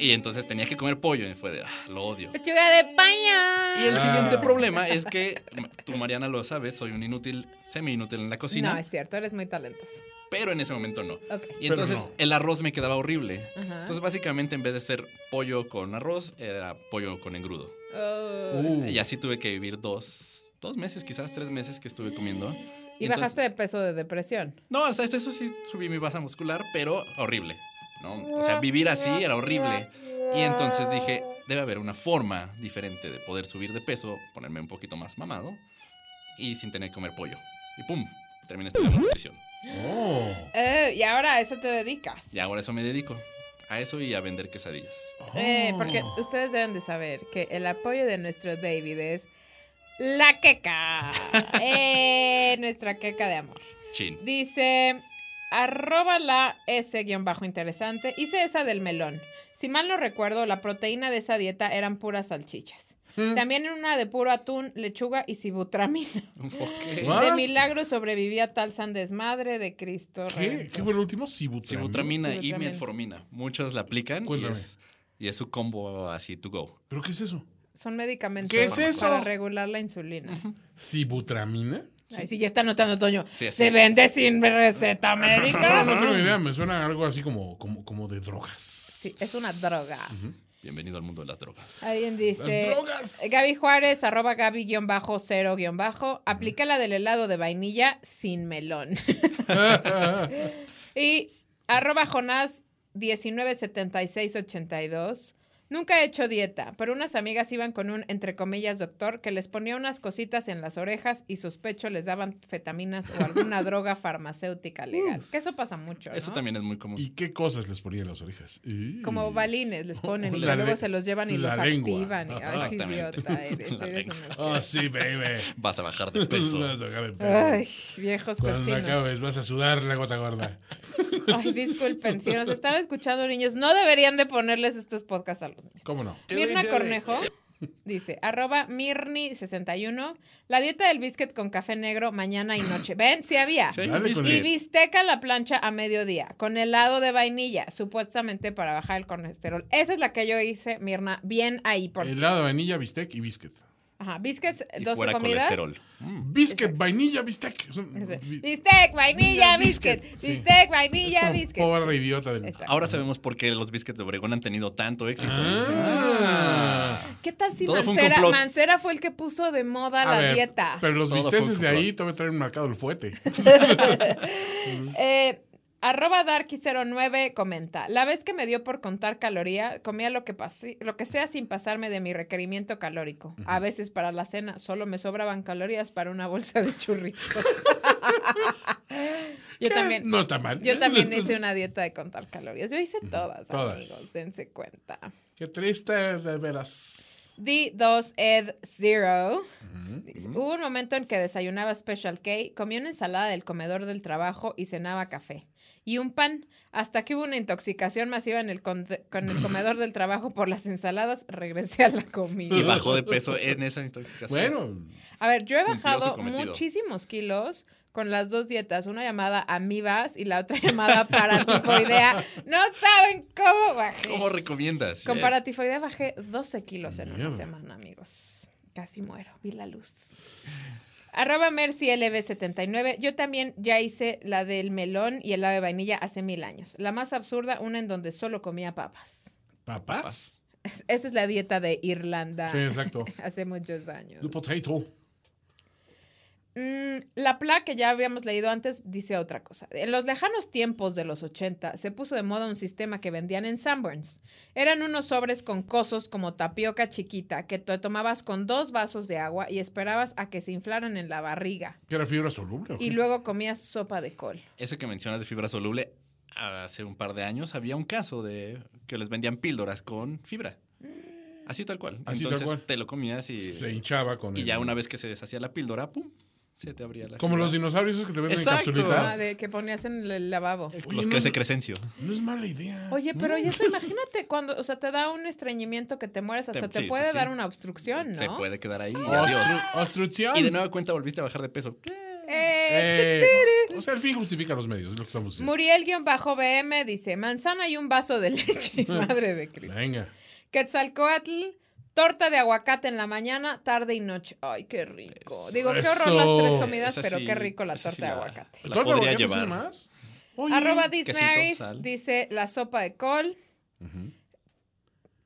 Y entonces tenía que comer pollo y fue de, "Ah, lo odio. Pechuga de paña. Y el Ah. siguiente problema es que, tú Mariana lo sabes, soy un inútil, semi inútil en la cocina, No, es cierto, eres muy talentoso. pero en ese momento no. Y entonces no. el arroz me quedaba horrible. Ajá. Entonces básicamente en vez de ser pollo con arroz, era pollo con engrudo. Oh. Uh. Y así tuve que vivir dos, dos meses, quizás tres meses que estuve comiendo Y Entonces- bajaste de peso de depresión. No, hasta eso sí subí mi masa muscular, pero horrible. ¿No? O sea, vivir así era horrible. Y entonces dije, debe haber una forma diferente de poder subir de peso, ponerme un poquito más mamado y sin tener que comer pollo. Y pum, terminé estudiando nutrición. Oh. Eh, y ahora a eso te dedicas. Y ahora eso me dedico. A eso y a vender quesadillas. Eh, Oh. porque ustedes deben de saber que el apoyo de nuestro David es la queca. Eh, nuestra queca de amor. Chin. Dice, arroba la S guion bajo interesante. Hice esa del melón. Si mal no recuerdo, la proteína de esa dieta eran puras salchichas. Mm. También en una de puro atún, lechuga y sibutramina. De milagro sobrevivía tal san desmadre de Cristo. ¿Qué? Redentor. ¿Qué fue el último? Sibutramina. Sibutramina y metformina. Muchos la aplican y es, y es su combo así to go. ¿Pero qué es eso? Son medicamentos ¿Qué es eso? para regular la insulina. ¿Sibutramina? Ay, sí, ya está anotando, Toño. Sí. Se vende sin receta No, médica. no tengo idea. Me suena algo así como, como, como de drogas. Sí, es una droga. Bienvenido al mundo de las drogas. Alguien dice. Las drogas. Gaby Juárez, arroba Gaby-cero guion bajo. Aplica la del helado de vainilla sin melón. y arroba Jonás 197682. Nunca he hecho dieta, pero unas amigas iban con un, entre comillas, doctor que les ponía unas cositas en las orejas y sospecho les daban fetaminas o alguna droga farmacéutica legal. Que eso pasa mucho, ¿no? Eso también es muy común. ¿Y qué cosas les ponían en las orejas? Y- Como balines les ponen y La luego se los llevan y la los lengua. activan. Y, ay, idiota eres, eres Oh, sí, baby. Vas a bajar de peso. Vas a bajar de peso. Ay, viejos Cuando cochinos. acabes, vas a sudar la gota gorda. Ay, disculpen, si nos están escuchando niños, no deberían de ponerles estos podcasts a los niños. ¿Cómo no? Mirna Cornejo dice, arroba Mirni61, la dieta del biscuit con café negro mañana y noche. ¿Ven? Sí había. Sí, con Y bisteca a la plancha a mediodía, con helado de vainilla, supuestamente para bajar el colesterol. Esa es la que yo hice, Mirna, bien ahí. Por... Helado de vainilla, bistec y biscuit. Ajá, biscuits, Y 12 fuera comidas. colesterol. Mm. Biscuit, vainilla, bistec. Bi- Bistec, vainilla, Biscuit, biscuit. sí. Bistec, es vainilla, biscuit. Pobre idiota del. Ahora sabemos por qué los biscuits de Obregón han tenido tanto éxito. Ah. ¿Qué tal si Todo fue Mancera. Mancera fue el que puso de moda A la ver, dieta? Pero los bisteces de ahí todavía traen marcado el fuete. Eh, arroba Darky09 comenta, la vez que me dio por contar caloría, comía lo que, pase- lo que sea sin pasarme de mi requerimiento calórico. A veces para la cena solo me sobraban calorías para una bolsa de churritos. yo también... No está mal. Yo también hice una dieta de contar calorías. Yo hice todas, Todas. amigos, dense cuenta. Qué triste, de veras. D2 Ed Zero. Dice, Hubo un momento en que desayunaba Special K, comía una ensalada del comedor del trabajo y cenaba café. Y un pan. Hasta que hubo una intoxicación masiva en el con, con el comedor del trabajo por las ensaladas, regresé a la comida. Y bajó de peso en esa intoxicación. Bueno, A ver, yo he bajado muchísimos kilos con las dos dietas, una llamada amibas y la otra llamada paratifoidea. No saben cómo bajé. ¿Cómo recomiendas? Con paratifoidea bajé 12 kilos en una semana, amigos. Casi muero, vi la luz. Arroba MercyLB79. Yo también ya hice la del melón y el ave vainilla hace mil años. La más absurda, una en donde solo comía papas. papás. Es- Esa es la dieta de Irlanda. Sí, exacto. Hace muchos años. The potato. Mm, la PLA que ya habíamos leído antes dice otra cosa. En los lejanos tiempos de los 80 se puso de moda un sistema que vendían en Sanborns. Eran unos sobres con cosos como tapioca chiquita que te tomabas con dos vasos de agua y esperabas a que se inflaran en la barriga. ¿Que era fibra soluble? Y luego comías sopa de col. Ese que mencionas de fibra soluble, hace un par de años había un caso de que les vendían píldoras con fibra. Así tal cual. Así tal Entonces cual. te lo comías y, Se hinchaba con y el- ya una vez que se deshacía la píldora, ¡pum! Se te abría la Como los dinosaurios esos que te venden Exacto. en capsulita. Ah, de que ponías en el lavabo. Oye, Los no- crece Crescencio. No es mala idea. Oye, pero y eso imagínate cuando, o sea, te da un estreñimiento que te mueres, hasta Te- te, sí, sí, puede sí. dar una obstrucción, ¿no? Se puede quedar ahí. y adiós. Ostru- Obstrucción. Y de nueva cuenta volviste a bajar de peso. Eh, Eh, o sea, el fin justifica los medios, es lo que estamos diciendo. Muriel-BM dice, manzana y un vaso de leche. Madre de Cristo. Venga. Quetzalcoatl, torta de aguacate en la mañana, tarde y noche. Ay, qué rico. Digo, qué horror Eso. las tres comidas, pero sí, qué rico la sí torta de la- aguacate. La ¿Torta de podría llevar. más? Oye, Arroba sal. dice la sopa de col.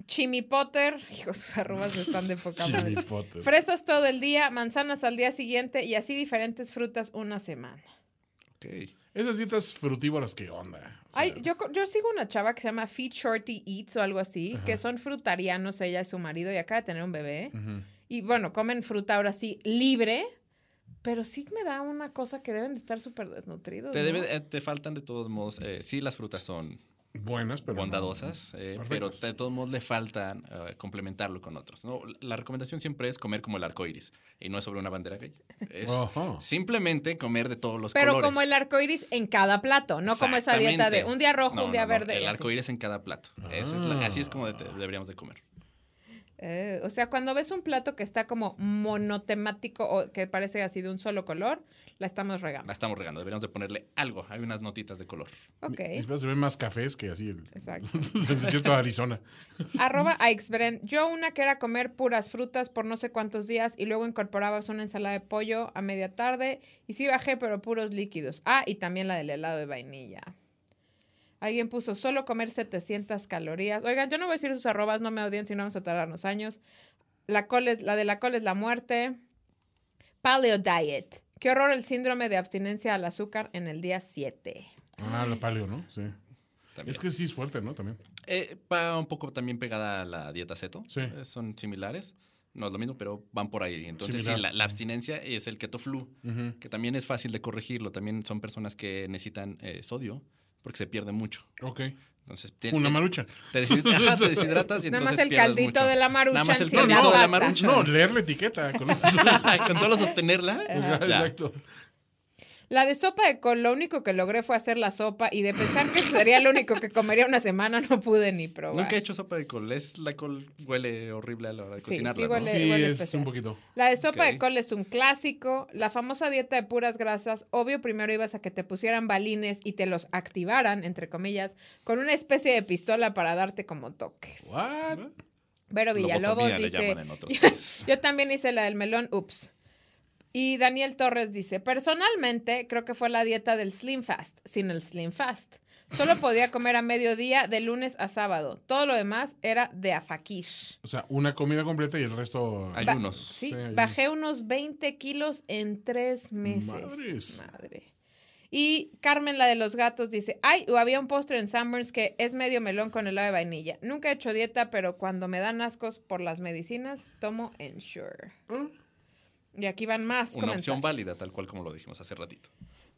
Chimi Potter, hijo, sus arrobas están de poca madre. Fresas todo el día, manzanas al día siguiente y así diferentes frutas una semana. Ok. Esas dietas frutívoras, ¿qué onda? O sea, Ay, yo, yo sigo una chava que se llama Feed Shorty Eats o algo así, que son frutarianos, ella y su marido, y acaba de tener un bebé. Y bueno, comen fruta ahora sí libre, pero sí me da una cosa que deben de estar súper desnutridos. Te, ¿no? debe- te faltan de todos modos, eh, sí, las frutas son buenas, pero. no- bondadosas, eh, pero de todos modos le faltan eh, complementarlo con otros. ¿no? La recomendación siempre es comer como el arco iris, y no es sobre una bandera gay. Es simplemente comer de todos los Pero colores. como el arco iris en cada plato, no como esa dieta de un día rojo, No, un día verde. El así. arco iris en cada plato. Esa es la- así es como de- deberíamos de comer. Eh, o sea, cuando ves un plato que está como monotemático o que parece así de un solo color, la estamos regando. La estamos regando, deberíamos de ponerle algo. Hay unas notitas de color. Ok. Mis platos se ven más cafés que así el, Exacto. el desierto de Arizona. Arroba Aixbren. Yo una que era comer puras frutas por no sé cuántos días y luego incorporabas una ensalada de pollo a media tarde y sí bajé, pero puros líquidos. Ah, y también la del helado de vainilla. Alguien puso solo comer 700 calorías. Oigan, yo no voy a decir sus arrobas, no me odien si no vamos a tardarnos años. La, col es, la de la col es la muerte. Paleo Diet. Qué horror el síndrome de abstinencia al azúcar en el día 7. Ah, la paleo, ¿no? Sí. También. Es que sí es fuerte, ¿no? También. Eh, va un poco también pegada a la dieta ceto. Sí. Eh, son similares. No es lo mismo, pero van por ahí. Entonces, Similar. sí, la, la abstinencia es el keto flu, que también es fácil de corregirlo. También son personas que necesitan eh, sodio porque se pierde mucho. Ok. Entonces, te, Una marucha. te, deshid- ajá, te deshidratas y Nada entonces más el caldito mucho. de la maruchan, Nada más el caldito de la basta. maruchan. No, leer la etiqueta. Con eso. Con solo sostenerla. ya. Exacto. La de sopa de col, lo único que logré fue hacer la sopa y de pensar que sería lo único que comería una semana, no pude ni probar. Nunca he hecho sopa de col. Es, la col huele horrible a la hora de Sí, cocinarla. sí Sí, igual es especial. un poquito. La de sopa de col es un clásico. La famosa dieta de puras grasas, obvio primero ibas a que te pusieran balines y te los activaran, entre comillas, con una especie de pistola para darte como toques. What? Vero Villalobos dice, yo, yo también hice la del melón, ups. Y Daniel Torres dice, personalmente creo que fue la dieta del Slim Fast, sin el Slim Fast. Solo podía comer a mediodía de lunes a sábado. Todo lo demás era de afakir. O sea, una comida completa y el resto. Hay Ba- unos. Sí, Sí, ayunos. bajé unos 20 kilos en tres meses. Madres. Madre. Y Carmen, la de los gatos, dice, ay, o había un postre en Summers que es medio melón con helado de vainilla. Nunca he hecho dieta, pero cuando me dan ascos por las medicinas, tomo Ensure. Y aquí van más Una opción válida, tal cual como lo dijimos hace ratito.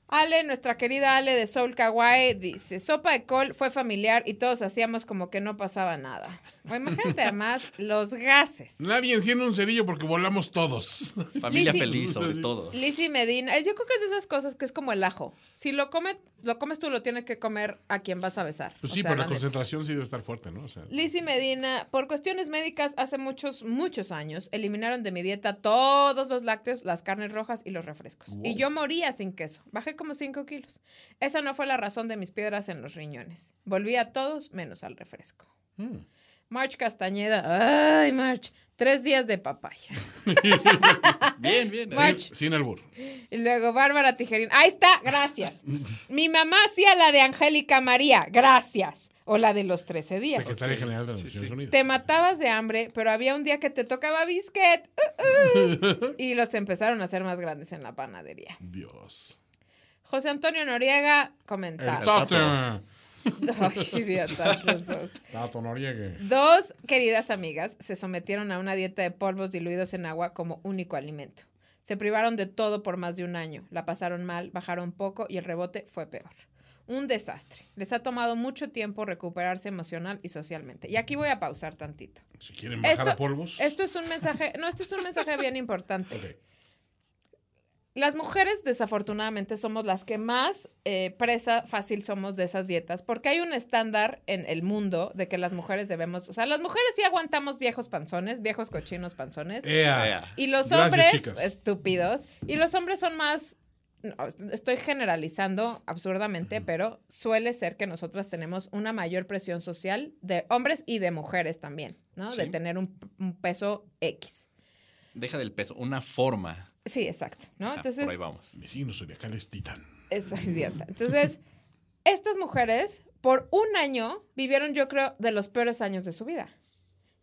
Ale, nuestra querida Ale de Soul Kawaii, dice, sopa de col fue familiar y todos hacíamos como que no pasaba nada. Imagínate además los gases. Nadie enciende un cerillo porque volamos todos. Familia feliz, sobre todo. Lizzy Medina, es- yo creo que es de esas cosas que es como el ajo. Si lo comes, lo comes tú, lo tienes que comer a quien vas a besar. Pues O sí, sea, pero la concentración sí debe estar fuerte, ¿no? O sea, Lizzy Medina, por cuestiones médicas, hace muchos, muchos años, eliminaron de mi dieta todos los lácteos, las carnes rojas y los refrescos. Y yo moría sin queso. Bajé como 5 kilos. Esa no fue la razón de mis piedras en los riñones. Volví a todos menos al refresco. mm. March Castañeda. Ay, March. Tres días de papaya. Bien, bien. Mar- sin, sin albur. Y luego Bárbara Tijerín. Ahí está, gracias. Mi mamá hacía la de Angélica María, gracias. O la de los 13 días. Secretaria General de las Naciones Unidas. Te matabas de hambre, pero había un día que te tocaba biscuit. Uh, uh. y los empezaron a hacer más grandes en la panadería. Dios. José Antonio Noriega El comenta. Tato. Ay, idiotas los dos. Tato Noriega. Dos queridas amigas se sometieron a una dieta de polvos diluidos en agua como único alimento. Se privaron de todo por más de un año. La pasaron mal, bajaron poco y el rebote fue peor. Un desastre. Les ha tomado mucho tiempo recuperarse emocional y socialmente. Y aquí voy a pausar tantito. Si quieren bajar Esto, a polvos. esto es un mensaje, no, esto es un mensaje bien importante. Las mujeres, desafortunadamente, somos las que más eh, presa fácil somos de esas dietas, porque hay un estándar en el mundo de que las mujeres debemos, o sea, las mujeres sí aguantamos viejos panzones, viejos cochinos panzones, y los hombres, estúpidos, y los hombres son más, estoy generalizando absurdamente, pero suele ser que nosotras tenemos una mayor presión social de hombres y de mujeres también, ¿no? De tener un, un peso X. Deja del peso, una forma. Sí, exacto, ¿no? Ah, Entonces, por ahí vamos. Mi signo zodiacal es titán. es idiota. Entonces, estas mujeres por un año vivieron, yo creo, de los peores años de su vida.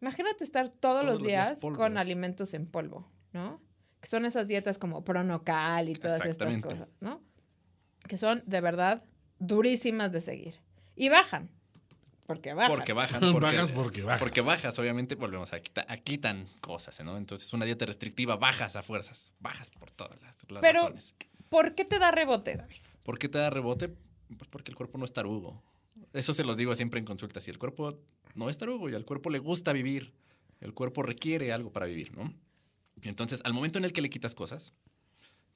Imagínate estar todos, Todos los los días días con alimentos en polvo, ¿no? Que son esas dietas como pronocal y todas estas cosas, ¿no? Que son de verdad durísimas de seguir. Y bajan. Porque bajan. Porque bajan. Porque, Bajas porque bajas. Porque bajas, obviamente, volvemos a quitar, a quitan cosas, ¿no? Entonces, una dieta restrictiva, bajas a fuerzas. Bajas por todas las, las Pero, razones. ¿por qué te da rebote, David? ¿Por qué te da rebote? Pues porque el cuerpo no es tarugo. Eso se los digo siempre en consultas. Si el cuerpo no es tarugo y al cuerpo le gusta vivir, el cuerpo requiere algo para vivir, ¿no? Entonces, al momento en el que le quitas cosas,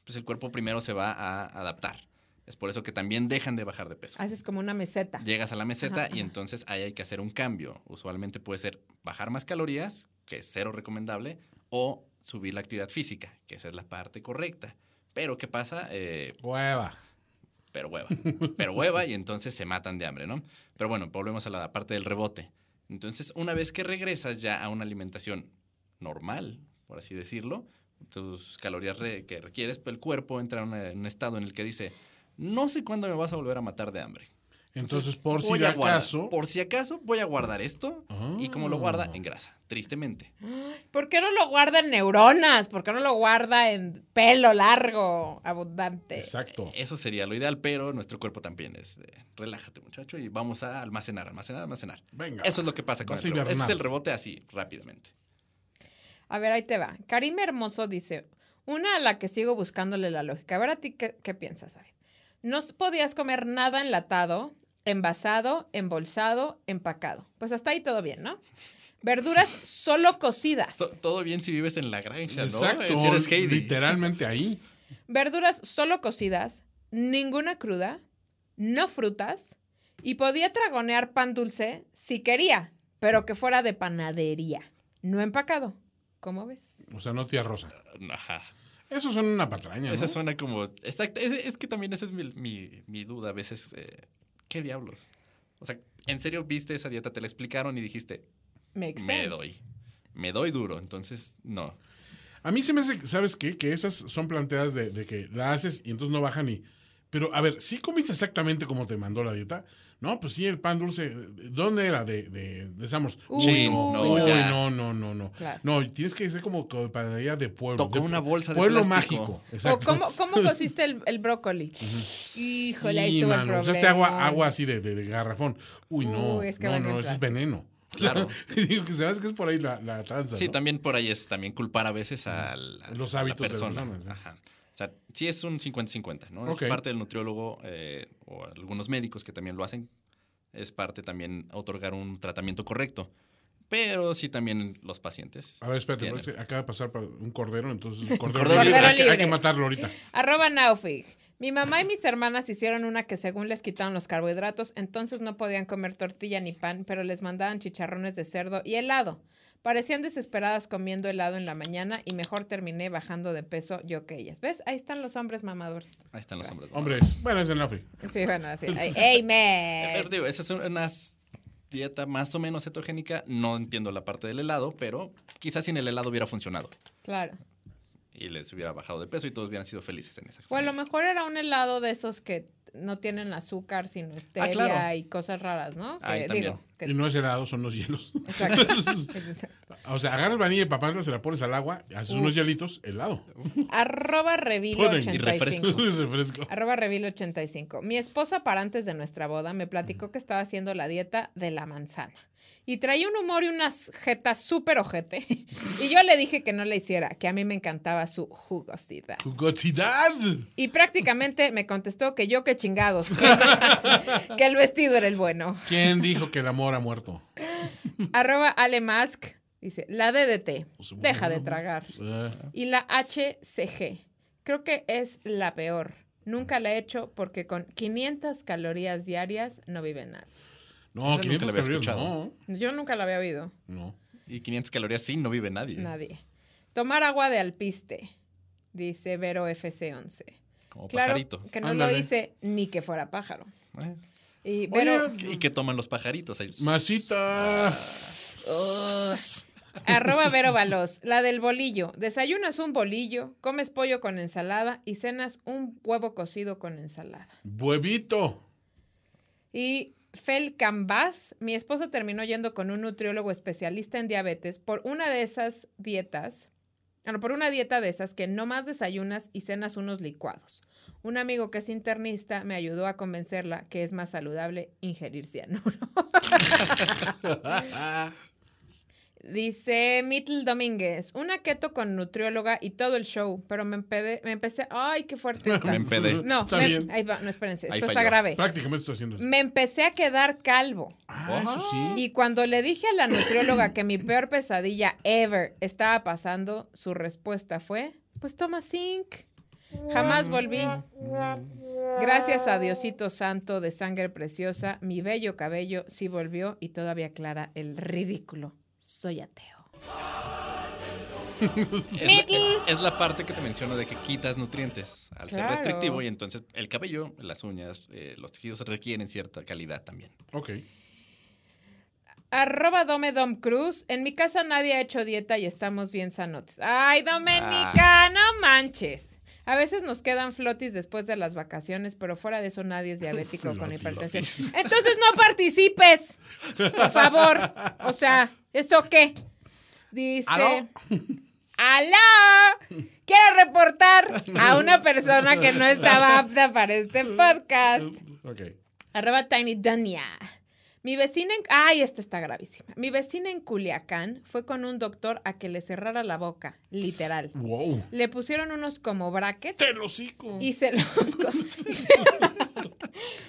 pues el cuerpo primero se va a adaptar. Es por eso que también dejan de bajar de peso. Haces como una meseta. Llegas a la meseta Ajá, y ajá. entonces ahí hay que hacer un cambio. Usualmente puede ser bajar más calorías, que es cero recomendable, o subir la actividad física, que esa es la parte correcta. Pero ¿qué pasa? Eh, Hueva. pero hueva. Pero hueva y entonces se matan de hambre, ¿no? Pero bueno, volvemos a la parte del rebote. Entonces, una vez que regresas ya a una alimentación normal, por así decirlo, tus calorías re- que requieres, pues el cuerpo entra en un estado en el que dice, no sé cuándo me vas a volver a matar de hambre. Entonces, por si Voy de a guardar- acaso. Por si acaso, voy a guardar esto. Y como lo guarda, Ah. en grasa, tristemente. ¿Por qué no lo guarda en neuronas? ¿Por qué no lo guarda en pelo largo, abundante? Exacto. Eso sería lo ideal, pero nuestro cuerpo también es de, relájate muchacho y vamos a almacenar, almacenar, almacenar. Venga. Eso es lo que pasa con el rebote. Ese es hibernar. el rebote así, rápidamente. A ver, ahí te va. Karim Hermoso dice, una a la que sigo buscándole la lógica. A ver, ¿a ti qué, qué piensas, David? No podías comer nada enlatado, envasado, embolsado, empacado. Pues hasta ahí todo bien, ¿no? Verduras solo cocidas. To- todo bien si vives en la granja, ¿no? Exacto. Si eres Heidi. Literalmente ahí. Verduras solo cocidas, ninguna cruda, no frutas y podía tragonear pan dulce si quería, pero que fuera de panadería, no empacado. ¿Cómo ves? O sea, no tía Rosa. Ajá. Eso suena una patraña. ¿no? Esa suena como... Exacto. Es, es que también esa es mi, mi- mi duda a veces. eh, ¿Qué diablos? O sea, ¿en serio viste esa dieta? Te la explicaron y dijiste, Makes me sense. doy. Me doy duro. Entonces, no. A mí se me hace, ¿sabes qué? Que esas son planteadas de, de que la haces y entonces no bajan y... Pero, a ver, ¿sí comiste exactamente como te mandó la dieta? No, pues sí, el pan dulce. ¿Dónde era? De, de, de Samos. Uy, Sí, no, no, uy, no, no, no, no. Claro. No, tienes que ser como co- panadería de pueblo. Tocó de- una bolsa de Pueblo plástico. mágico. ¿O Exacto. cómo, cómo cociste el, el brócoli? Híjole, ahí Sí, estuvo el mano, problema. Usaste agua, agua así de, de- de garrafón. Uy, no. Uy, es que no, no, eso es veneno. Claro. Digo que sabes que es por ahí la, la tranza. Sí, ¿no? también por ahí es también culpar a veces al, a Los la hábitos de las persona. personas, sí. Ajá. O sea, sí es un 50-50, ¿no? Es parte del nutriólogo eh, o algunos médicos que también lo hacen. Es parte también otorgar un tratamiento correcto. Pero sí también los pacientes. A ver, espérate, tienen. parece que acaba de pasar un cordero, entonces el cordero, Cordero libre, libre. hay, que, hay que matarlo ahorita. Arroba Naufig. Mi mamá y mis hermanas hicieron una que según les quitaron los carbohidratos, entonces no podían comer tortilla ni pan, pero les mandaban chicharrones de cerdo y helado. Parecían desesperadas comiendo helado en la mañana y mejor terminé bajando de peso yo que ellas. ¿Ves? Ahí están los hombres mamadores. Ahí están los Gracias. hombres. Hombres, bueno, es en la Sí, bueno, así. Amen. digo, esa es una dieta más o menos cetogénica. No entiendo la parte del helado, pero quizás sin el helado hubiera funcionado. Claro. Y les hubiera bajado de peso y todos hubieran sido felices en esa O a lo mejor era un helado de esos que no tienen azúcar, sino stevia claro. y cosas raras, ¿no? Que, digo, que- Y no es helado, son los hielos. exacto. O sea, agarras vainilla y papás, se la pones al agua, haces unos hielitos, helado. Arroba Revilo. Y 85. refresco. Arroba Revilo 85. Mi esposa para antes de nuestra boda me platicó que estaba haciendo la dieta de la manzana. Y traía un humor y unas jetas súper ojete. Y yo le dije que no la hiciera, que a mí me encantaba su jugosidad. ¡Jugosidad! Y prácticamente me contestó que yo que chingados, que, que el vestido era el bueno. ¿Quién dijo que el amor ha muerto? Arroba Alemask dice, la DDT, deja de tragar. Eh, Y la HCG, creo que es la peor. Nunca la he hecho porque con 500 calorías diarias no vive nada. No, Esa nunca 500 la había calorías, escuchado. no. Yo nunca la había oído, No. Y 500 calorías sí, no vive nadie. nadie. Tomar agua de alpiste, dice Vero FC11. Como Claro pajarito. que no Ándale. lo hice ni que fuera pájaro. Eh. Y Vero, ¿Y qué toman los pajaritos? Ahí- Masita. arroba Vero Balos, la del bolillo. Desayunas un bolillo, comes pollo con ensalada y cenas un huevo cocido con ensalada. Huevito. Y Fel Cambas, mi esposo terminó yendo con un nutriólogo especialista en diabetes por una de esas dietas, bueno, por una dieta de esas que no más desayunas y cenas unos licuados. Un amigo que es internista me ayudó a convencerla que es más saludable ingerir cianuro. Dice Mitl Domínguez, una keto con nutrióloga y todo el show, pero me, empedé- me empecé, ay, qué fuerte está. Me empedé. No, Está me- bien. ahí va, no, espérense, Ahí esto está falló. grave. Prácticamente estoy haciendo eso. Me empecé a quedar calvo. Ah, eso sí. Y cuando le dije a la nutrióloga que mi peor pesadilla ever estaba pasando, su respuesta fue, pues toma zinc. Jamás volví. Gracias a Diosito Santo de sangre preciosa, mi bello cabello sí volvió y todavía aclara el ridículo. Soy ateo. Es, es la parte que te menciono de que quitas nutrientes al Claro. ser restrictivo y entonces el cabello, las uñas, eh, los tejidos requieren cierta calidad también. Ok. Arroba Dome Dom Cruz. En mi casa nadie ha hecho dieta y estamos bien sanotes. Ay, Domenica, no manches. A veces nos quedan flotis después de las vacaciones, pero fuera de eso nadie es diabético con hipertensión. Entonces no participes, por favor. O sea, ¿eso qué? Dice... ¿Aló? ¡Aló! Quiero reportar a una persona que no estaba apta para este podcast. Ok. Arroba Tiny Dania. Mi vecina en... Ay, esta está gravísima. Mi vecina en Culiacán fue con un doctor a que le cerrara la boca, literal. Wow. Le pusieron unos como brackets ¡Te y se los co-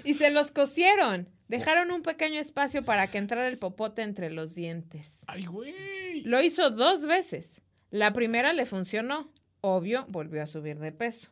y se los cosieron. Dejaron un pequeño espacio para que entrara el popote entre los dientes. ¡Ay, güey! Lo hizo dos veces. La primera le funcionó. Obvio, volvió a subir de peso.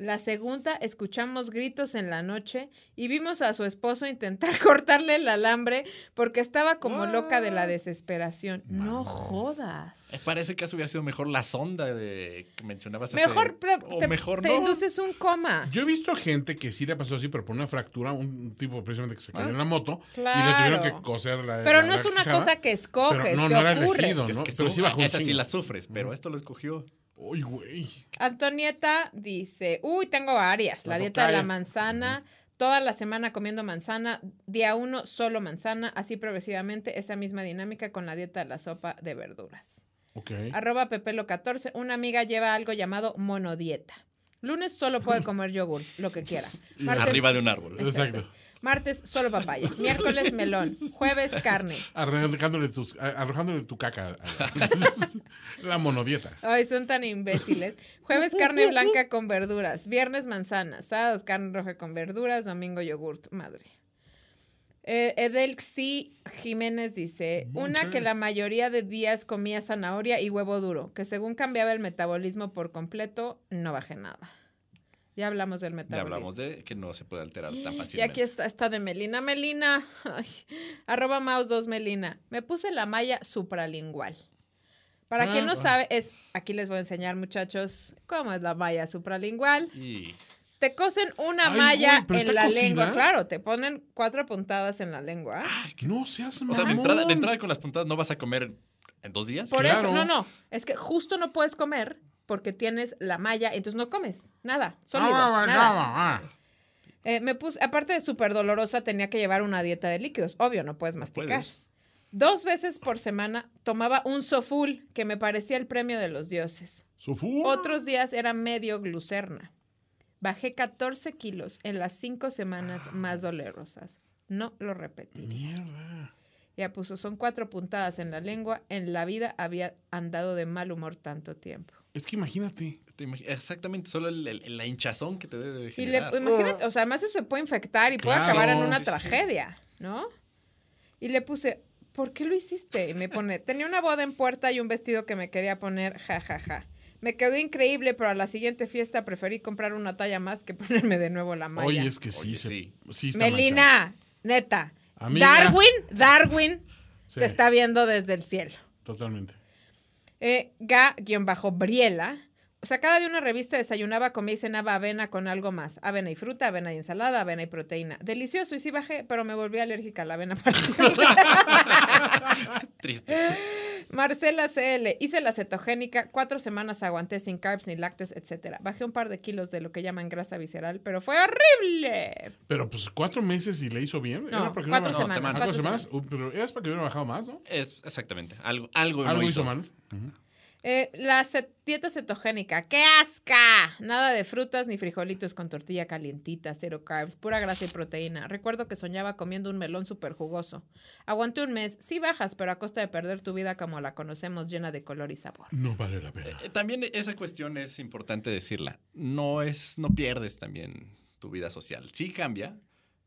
La segunda, escuchamos gritos en la noche y vimos a su esposo intentar cortarle el alambre porque estaba como loca de la desesperación. No jodas. Eh, Parece que hubiera sido mejor la sonda de que mencionabas. hace- Mejor, te, o te- mejor te no. induces un coma. Yo he visto gente que sí le pasó así, pero por una fractura, un tipo precisamente que se cayó en la moto y le claro. tuvieron que coser la. Pero la- no la es una cosa que escoges, Pero no, te no era ocurre. elegido, Es ¿no? que Pero sí bajó esa sí la sufres, pero esto lo escogió. ¡Uy, güey! Antonieta dice, uy, tengo varias. La, La dieta de la manzana, toda la semana comiendo manzana, día uno solo manzana, así progresivamente, esa misma dinámica con la dieta de la sopa de verduras. Ok. Arroba Pepelo14, una amiga lleva algo llamado monodieta. Lunes solo puede comer yogur, lo que quiera. Martes- Arriba de un árbol. Exacto. Martes solo papaya. Miércoles melón. Jueves carne. Arrojándole, tus, arrojándole tu caca. la- monodieta. Ay, son tan imbéciles. Jueves carne blanca con verduras. Viernes manzana. Sábados carne roja con verduras. Domingo yogurt. Madre. Eh, Edelxi Jiménez dice, una que la mayoría de días comía zanahoria y huevo duro, que según cambiaba el metabolismo por completo, no bajé nada. Ya hablamos del Ya metabolismo. hablamos de que no se puede alterar tan Y fácilmente. aquí está, está de Melina. Melina, ay, arroba mouse 2 Melina. Me puse la malla supralingual. Para quien no Ah. sabe, es, aquí les voy a enseñar, muchachos, cómo es la malla supralingual. Y Te cosen una Ay, malla güey, ¿pero en la lengua. Claro, te ponen cuatro puntadas en la lengua. No seas o sea, de mamón. entrada, de entrada con las puntadas no vas a comer en dos días. Por claro. eso, no, no. Es que justo no puedes comer porque tienes la malla, entonces no comes nada, sólido, Ah, nada. ah, Eh, me puse, aparte de súper dolorosa, tenía que llevar una dieta de líquidos. Obvio, no puedes masticar. puedes. Dos veces por semana tomaba un soful, que me parecía el premio de los dioses. Sofú. Otros días era medio glucerna. Bajé 14 kilos en las cinco semanas más dolorosas. No lo repetí. Mierda. Ya puso, son cuatro puntadas en la lengua. En la vida había andado de mal humor tanto tiempo. Es que imagínate. Te imag- Exactamente, solo el- el- la hinchazón que te debe de Y le, generar. imagínate, o sea, además eso se puede infectar y puede acabar en una Sí, sí, sí. tragedia, ¿no? Y le puse, ¿por qué lo hiciste? Y me pone, tenía una boda en puerta y un vestido que me quería poner, ja, ja, ja. Me quedó increíble, pero a la siguiente fiesta preferí comprar una talla más que ponerme de nuevo la malla. Oye, es que sí. Oye, se- sí. sí está manchado. Melina, neta. Amiga. Darwin, Darwin Sí, te está viendo desde el cielo. Totalmente. Eh, Ga-Briela, Sacada de una revista, desayunaba, comía y cenaba avena con algo más. Avena y fruta, avena y ensalada, avena y proteína. Delicioso, y sí bajé, pero me volví alérgica a la avena. Triste. Marcela CL, hice la cetogénica, cuatro semanas aguanté sin carbs ni lácteos, etcétera. Bajé un par de kilos de lo que llaman grasa visceral, pero fue horrible. Pero pues cuatro meses y le hizo bien. No, Era porque cuatro semanas, cuatro ¿Cuatro semanas? semanas. Uh, pero era para que hubiera bajado más, ¿no? Es exactamente. Algo, algo, Algo no hizo hizo. mal. Eh, la dieta cetogénica, ¡qué asca! Nada de frutas ni frijolitos con tortilla calientita, cero carbs, pura grasa y proteína. Recuerdo que soñaba comiendo un melón súper jugoso. Aguanté un mes, sí bajas, pero a costa de perder tu vida como la conocemos, llena de color y sabor. No vale la pena. Eh, También esa cuestión es importante decirla. No es, no pierdes también tu vida social. Sí cambia,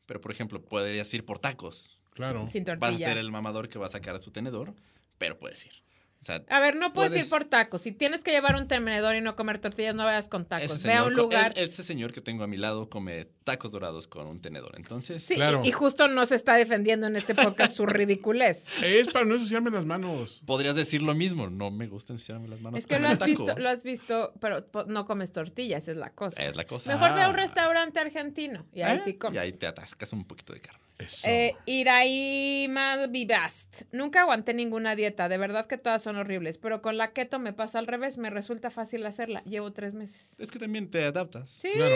pero por ejemplo, podrías ir por tacos. Claro. Sin Vas a tortilla. ser el mamador que va a sacar a su tenedor, pero puedes ir. O sea, A ver, no puedes, Puedes- ir por tacos. Si tienes que llevar un tenedor y no comer tortillas, no vayas con tacos. ese Ve a señor, un lugar. e- ese señor que tengo a mi lado come tacos dorados con un tenedor. Entonces, Sí, Claro. y, y justo no se está defendiendo en este podcast su ridiculez. Es para no ensuciarme las manos. podrías decir lo mismo. No me gusta ensuciarme las manos. Es que con lo un has taco. visto, lo has visto, pero no comes tortillas, es la cosa. Es la cosa. Mejor ve a un Ah. restaurante argentino y ahí ¿Eh? sí comes. Y ahí te atascas un poquito de carne. Eh, Iraima Vivast. Nunca aguanté ninguna dieta, de verdad que todas son horribles, pero con la keto me pasa al revés, me resulta fácil hacerla. Llevo tres meses. Es que también te adaptas. Sí, Claro.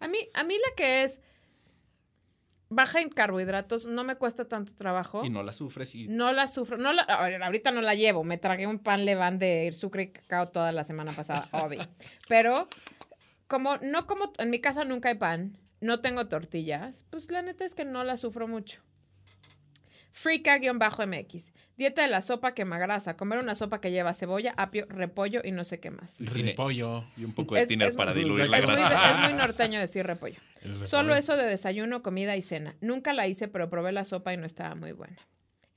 a mí, a mí la que es baja en carbohidratos no me cuesta tanto trabajo. Y no la sufres y No la sufro, no la, ahorita no la llevo, me tragué un pan leván de sucre y cacao toda la semana pasada, obvio. Pero como no como, en mi casa nunca hay pan, no tengo tortillas, pues la neta es que no la sufro mucho. Freaka-MX. Dieta de la sopa quemagrasa. Comer una sopa que lleva cebolla, apio, repollo y no sé qué más. Ripollo. y un poco de Es- tiner para es diluir la Es muy, grasa. es muy norteño decir repollo. Repollo. Solo eso de desayuno, comida y cena. Nunca la hice, pero probé la sopa y no estaba muy buena.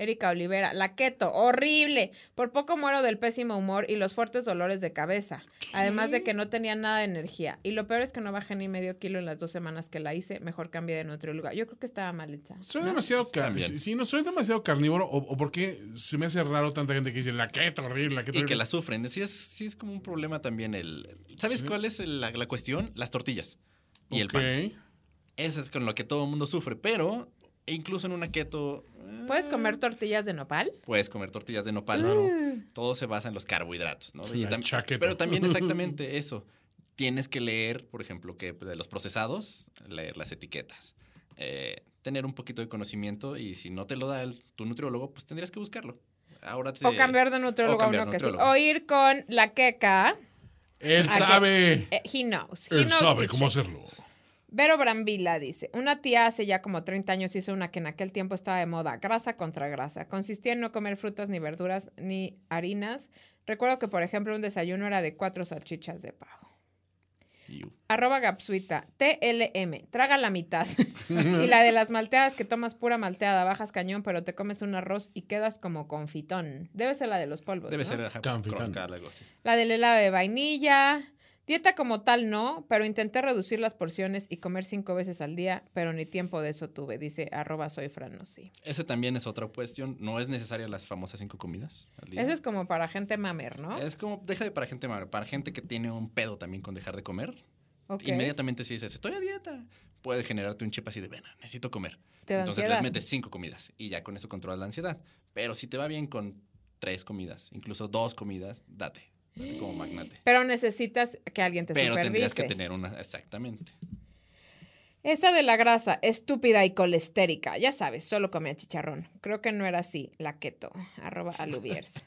Erika Olivera, la keto, horrible. Por poco muero del pésimo humor y los fuertes dolores de cabeza. Además de que no tenía nada de energía. Y lo peor es que no bajé ni medio kilo en las dos semanas que la hice. Mejor cambié de nutrióloga. Yo creo que estaba mal hecha. Soy ¿no? demasiado car- También. si, si no soy demasiado carnívoro o, o porque se me hace raro tanta gente que dice la keto horrible, la keto Y que horrible". la sufren. Sí es, sí es como un problema también el... ¿Sabes Sí. cuál es la, la cuestión? Las tortillas y el pan. Eso es con lo que todo el mundo sufre, pero incluso en una keto... eh, ¿Puedes comer tortillas de nopal? Puedes comer tortillas de nopal. Todo se basa en los carbohidratos, ¿no? Y La tam- chaqueta. pero también exactamente eso. Tienes que leer, por ejemplo, que de los procesados, leer las etiquetas. Eh, tener un poquito de conocimiento y si no te lo da el- tu nutriólogo, pues tendrías que buscarlo. Ahora te- O cambiar de nutriólogo a cambiar uno de que sí. O ir con la queca. Él sabe. Eh, he knows. He Él knows sabe cómo shit. hacerlo. Vero Brambila dice, una tía hace ya como 30 años hizo una que en aquel tiempo estaba de moda, grasa contra grasa. Consistía en no comer frutas ni verduras ni harinas. Recuerdo que, por ejemplo, un desayuno era de cuatro salchichas de pavo. Iu. Arroba Gapsuita, TLM, traga la mitad. y la de las malteadas que tomas pura malteada, bajas cañón, pero te comes un arroz y quedas como confitón. Debe ser la de los polvos. Debe ¿no? ser Confitón. algo así. La del helado de vainilla. Dieta como tal no, pero intenté reducir las porciones y comer cinco veces al día, pero ni tiempo de eso tuve, dice arroba soy franosí. Ese también es otra cuestión. No es necesaria las famosas cinco comidas al día. Eso es como para gente mamer, ¿no? Es como, deja de para gente mala, para gente que tiene un pedo también con dejar de comer. Inmediatamente si dices, estoy a dieta, puede generarte un chip así de, ven, necesito comer. Te Entonces les metes cinco comidas y ya con eso controlas la ansiedad. Pero si te va bien con tres comidas, incluso dos comidas, date. Como magnate. Pero necesitas que alguien te Pero tendrías que tener una, exactamente. Esa de la grasa, estúpida y colestérica. Ya sabes, solo comía chicharrón. Creo que no era así, la keto. Arroba alubiers.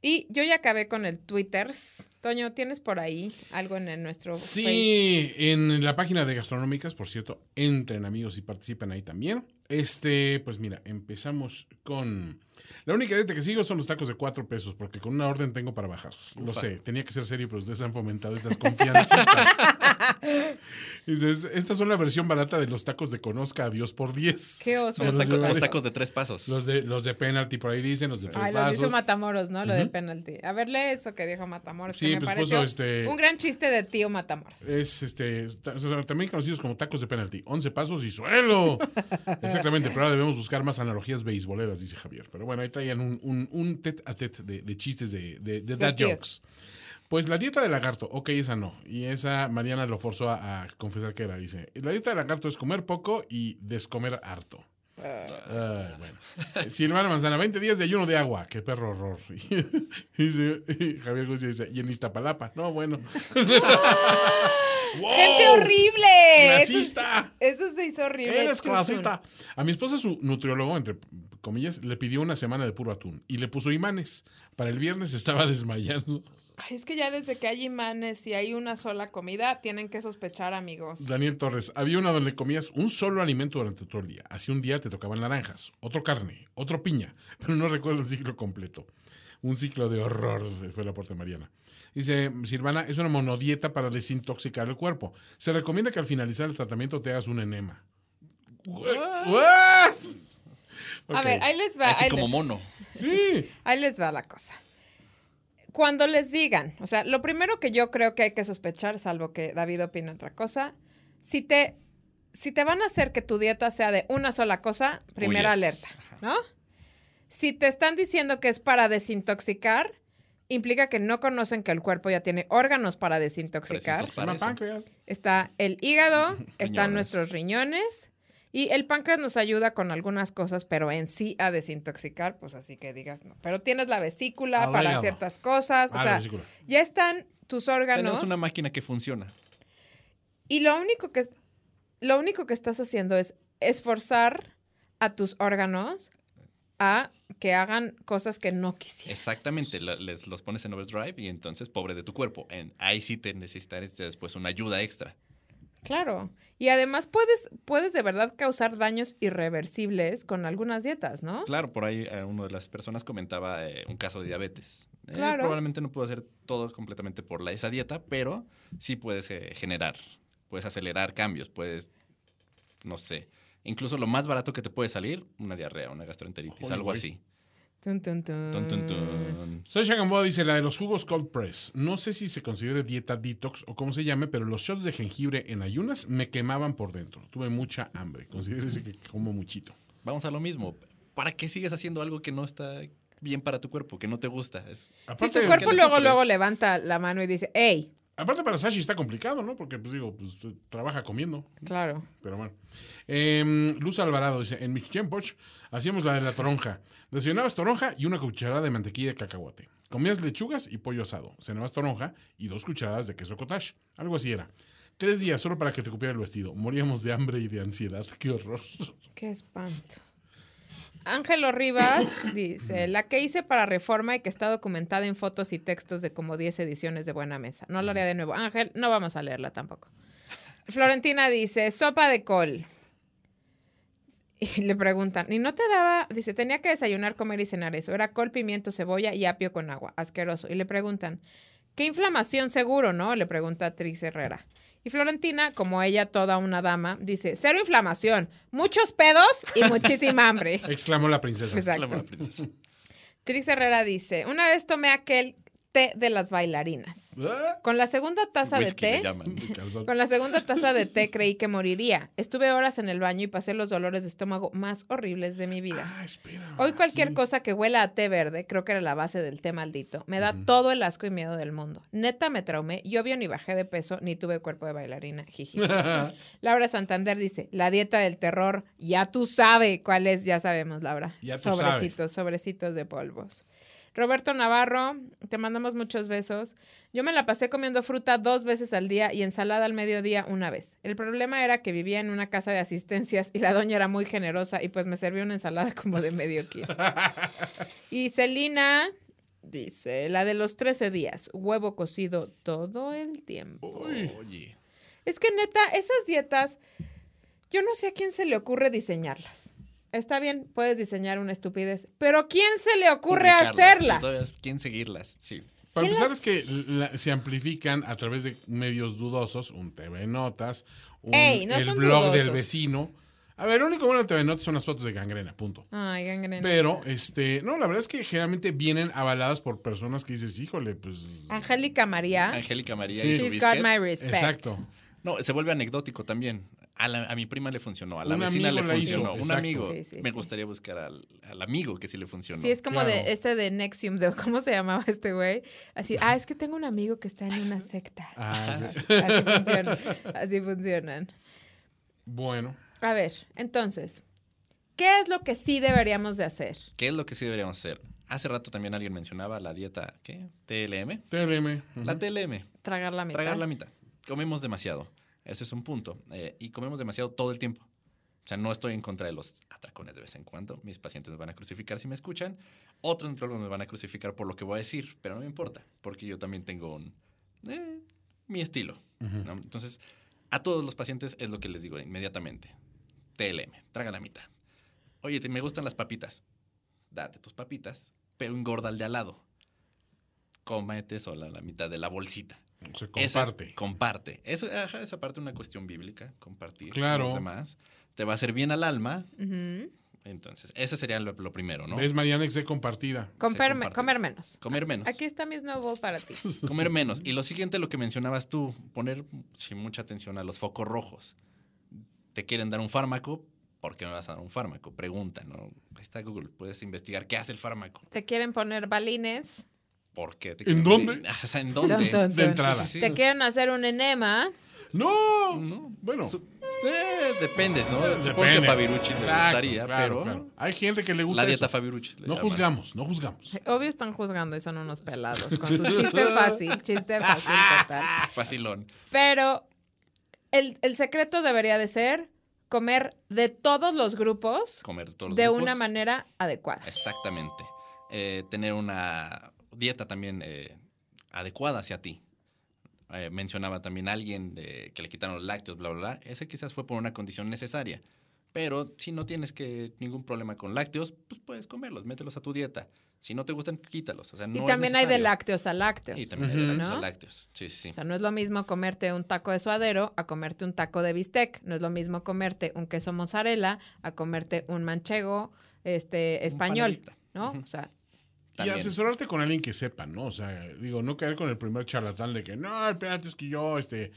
y yo ya acabé con el Twitters. Toño, ¿tienes por ahí algo en el nuestro Face? Sí, en la página de Gastronómicas, por cierto, entren amigos y participan ahí también. Este, pues mira, empezamos con. La única dieta que sigo son los tacos de cuatro pesos, porque con una orden tengo para bajar. Lo sé, tenía que ser serio, pero ustedes han fomentado estas confianzas. Dices, estas son la versión barata de los tacos de conozca a Dios por 10. Qué oso. Los, Los taco- de- los tacos de tres pasos. Los de, los de penalty por ahí dicen, los de tres Ay, los hizo. Matamoros, ¿no? Lo de penalty. A ver, lee eso que dijo Matamoros. Sí, que me pues pareció puso, este- un gran chiste de tío Matamoros. Es este, ta- también conocidos como tacos de penalty. 11 pasos y suelo. Exactamente, pero ahora debemos buscar más analogías beisboleras, dice Javier. Pero bueno, ahí traían un, un, un tete a tete de, de chistes de, de, de dad jokes. Pues la dieta de lagarto, ok, esa no. Y esa Mariana lo forzó a, a confesar que era. Dice, la dieta de lagarto es comer poco y descomer harto. Ay, bueno. Eh, Silvana Manzana, 20 días de ayuno de agua. Qué perro horror. Y dice, y Javier García dice, y en Iztapalapa. No, bueno. ¡Wow! ¡Gente horrible! ¡Clasista! Eso, eso se hizo horrible. Eres clasista. A mi esposa, su nutriólogo, entre comillas, le pidió una semana de puro atún y le puso imanes. Para el viernes estaba desmayando. Ay, es que ya desde que hay imanes y hay una sola comida, tienen que sospechar, amigos. Daniel Torres, había una donde comías un solo alimento durante todo el día. Así un día te tocaban naranjas, otro carne, otro piña, pero no recuerdo el ciclo completo. Un ciclo de horror, fue el aporte de Mariana. Dice Silvana, es una monodieta para desintoxicar el cuerpo. Se recomienda que al finalizar el tratamiento te hagas un enema. ¿What? A ver, ahí les va. Así ahí como les- mono. Sí. Ahí les va la cosa. Cuando les digan, o sea, lo primero que yo creo que hay que sospechar, salvo que David opine otra cosa, si te, si te van a hacer que tu dieta sea de una sola cosa, primera alerta, ¿no? Si te están diciendo que es para desintoxicar, implica que no conocen que el cuerpo ya tiene órganos para desintoxicar. Para. Está el hígado, están nuestros riñones y el páncreas nos ayuda con algunas cosas, pero en sí a desintoxicar, pues así que digas no. Pero tienes la vesícula Al para ciertas cosas, o Ah, la sea, ya están tus órganos Tenemos una máquina que funciona. y lo único que lo único que estás haciendo es esforzar a tus órganos a que hagan cosas que no quisieras. Exactamente, la- les los pones en overdrive y entonces pobre de tu cuerpo. En, ahí sí te necesitarás después una ayuda extra. Claro. Y además puedes, puedes de verdad causar daños irreversibles con algunas dietas, ¿no? Claro, por ahí eh, una de las personas comentaba eh, un caso de diabetes. Eh, Claro. probablemente no puedo hacer todo completamente por la, esa dieta, pero sí puedes generar, puedes acelerar cambios, puedes, no sé, incluso lo más barato que te puede salir, una diarrea, una gastroenteritis, algo así. Tun, tun, tun. Tun, tun, tun. Sasha Gamboa dice la de los jugos cold press. No sé si se considera dieta detox o cómo se llame, pero los shots de jengibre en ayunas me quemaban por dentro. Tuve mucha hambre. Considérese que como muchito. Vamos a lo mismo. ¿Para qué sigues haciendo algo que no está bien para tu cuerpo, que no te gusta? Es- Si tu cuerpo luego, luego levanta la mano y dice, hey, aparte para Sashi está complicado, ¿no? Porque, pues digo, pues trabaja comiendo. claro. Pero bueno. Em, Luz Alvarado dice, en tiempos hacíamos la de la toronja. Desayunabas toronja y una cucharada de mantequilla de cacahuate. Comías lechugas y pollo asado. Cenabas toronja y dos cucharadas de queso cottage. Algo así era. Tres días solo para que te cupiera el vestido. Moríamos de hambre y de ansiedad. Qué horror. Qué espanto. Ángelo Rivas dice, la que hice para reforma y que está documentada en fotos y textos de como 10 ediciones de Buena Mesa. No lo haré de nuevo. Ángel, no vamos a leerla tampoco. Florentina dice, sopa de col. Y le preguntan, ¿y no te daba? Dice, tenía que desayunar, comer y cenar eso. Era col, pimiento, cebolla y apio con agua. Asqueroso. Y le preguntan, ¿qué inflamación seguro, no? Le pregunta Tris Herrera. Y Florentina, como ella toda una dama, dice, cero inflamación, muchos pedos y muchísima hambre. Exclamó la princesa. Exacto. La buena princesa. Tris Herrera dice, una vez tomé aquel té de las bailarinas. Ah, Con la segunda taza de Whisky té, llaman. con la segunda taza de té creí que moriría. Estuve horas en el baño y pasé los dolores de estómago más horribles de mi vida. Ah, espera. Hoy cualquier sí. cosa que huela a té verde, creo que era la base del té maldito, me da todo el asco y miedo del mundo. Neta me traumé, yo obvio ni bajé de peso, ni tuve cuerpo de bailarina. Jiji. Laura Santander dice, la dieta del terror, ya tú sabes cuál es, ya sabemos, Laura. Ya tú sobrecitos, sobrecitos de polvos. Roberto Navarro, te mandamos muchos besos. Yo me la pasé comiendo fruta dos veces al día y ensalada al mediodía una vez. El problema era que vivía en una casa de asistencias y la doña era muy generosa y pues me servía una ensalada como de medio kilo. Y Celina dice, la de los 13 días, huevo cocido todo el tiempo. Oye. Es que neta, esas dietas, yo no sé a quién se le ocurre diseñarlas. Está bien, puedes diseñar una estupidez, pero ¿a quién se le ocurre hacerlas? ¿Quién seguirlas? Sí. Para ¿Quién empezar las- es que la- se amplifican a través de medios dudosos, un TV Notas, un, Ey, no el son blog del vecino. A ver, lo único bueno de TV Notas son las fotos de gangrena, punto. Ay, gangrena. Pero, este, no, la verdad es que generalmente vienen avaladas por personas que dices, híjole, pues. Angélica María. Angélica María Sí. y su She's got my respect. Exacto. No, se vuelve anecdótico también. A, la- a mi prima le funcionó, a la Un vecina le la hizo, funcionó, un exacto. amigo. Sí, sí, Me sí. gustaría buscar al, al amigo que sí le funcionó. Sí, es como Claro. de ese de Nexium, de cómo se llamaba este güey. Así, ah, es que tengo un amigo que está en una secta. Ah, sí. Así funcionan. Así funcionan. Bueno, A ver, entonces, ¿qué es lo que sí deberíamos de hacer? ¿Qué es lo que sí deberíamos hacer? Hace rato también alguien mencionaba la dieta, ¿qué? TLM. TLM. La TLM, Tragar la mitad. tragar la mitad. Comemos demasiado. Ese es un punto. Eh, y comemos demasiado todo el tiempo. O sea, no estoy en contra de los atracones de vez en cuando. Mis pacientes me van a crucificar si me escuchan. Otros nutriólogos me van a crucificar por lo que voy a decir, pero no me importa, porque yo también tengo un, eh, mi estilo. ¿no? Entonces, a todos los pacientes es lo que les digo inmediatamente. TLM, traga la mitad. Oye, te- me gustan las papitas. Date tus papitas, pero engorda al de al lado. Cómete sola la mitad de la bolsita. Se Esa- comparte. comparte. Eso, ajá, esa parte es una cuestión bíblica, compartir Claro. con los demás. Te va a hacer bien al alma. Entonces, ese sería lo, lo primero, ¿no? ¿Ves, Mariana, que se compartida? Comer, menos. Comer menos. Aquí está mi snowball para ti. Comer menos. Y lo siguiente, lo que mencionabas tú, poner mucha atención a los focos rojos. Te quieren dar un fármaco, ¿por qué me vas a dar un fármaco? Pregunta, ¿no? Ahí está Google, puedes investigar qué hace el fármaco. Te quieren poner balines. ¿Por qué? te ¿En quieren- dónde? O sea, ¿en dónde? De entrada. Sí, sí, sí. Te quieren hacer un enema. ¡No! No. Bueno. Su- eh, dependes, ¿no? Supongo Depende. que Fabiruchis le gustaría, claro, pero claro. Hay gente que le gusta la dieta eso. Fabiruchis. No llaman. juzgamos, no juzgamos. Obvio están juzgando y son unos pelados con su chiste fácil, chiste fácil total. Facilón. Pero el, el secreto debería de ser comer de todos los grupos Comer todos los de grupos. una manera adecuada. Exactamente. Eh, tener una dieta también eh, adecuada hacia ti. Eh, mencionaba también alguien eh, que le quitaron los lácteos, bla, bla, bla. Ese quizás fue por una condición necesaria. Pero si no tienes que ningún problema con lácteos, pues puedes comerlos, mételos a tu dieta. Si no te gustan, quítalos. O sea, no y también hay de lácteos a lácteos. Y también hay de lácteos ¿no? a lácteos. Sí, sí, sí. O sea, no es lo mismo comerte un taco de suadero a comerte un taco de bistec. No es lo mismo comerte un queso mozzarella a comerte un manchego este, español. ¿no? O sea, Y asesorarte con alguien que sepa, ¿no? O sea, digo, no caer con el primer charlatán de que, no, espérate, es que yo, este,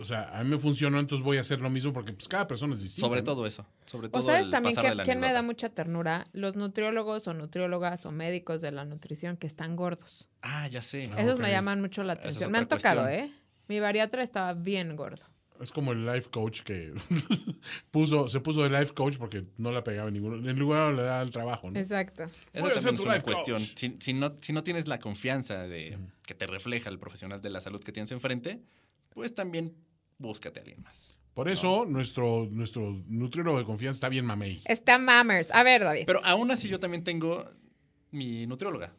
o sea, a mí me funcionó, entonces voy a hacer lo mismo porque pues cada persona es distinta. Sobre ¿no? todo eso. Sobre todo o sabes el también que, quién me da mucha ternura, los nutriólogos o nutriólogas o médicos de la nutrición que están gordos. Ah, ya sé. Ah, Esos ok. me llaman mucho la atención. Me han tocado, cuestión. ¿eh? Mi bariatra estaba bien gordo. Es como el life coach que puso, se puso de life coach porque no la pegaba en ninguno, en lugar le da el trabajo, ¿no? Exacto. Eso también es tu una cuestión. Si, si no, si no tienes la confianza de que te refleja el profesional de la salud que tienes enfrente, pues también búscate a alguien más. Por eso nuestro, nuestro nutriólogo de confianza está bien mamey. Está Mammers. A ver, David. Pero aún así yo también tengo mi nutrióloga.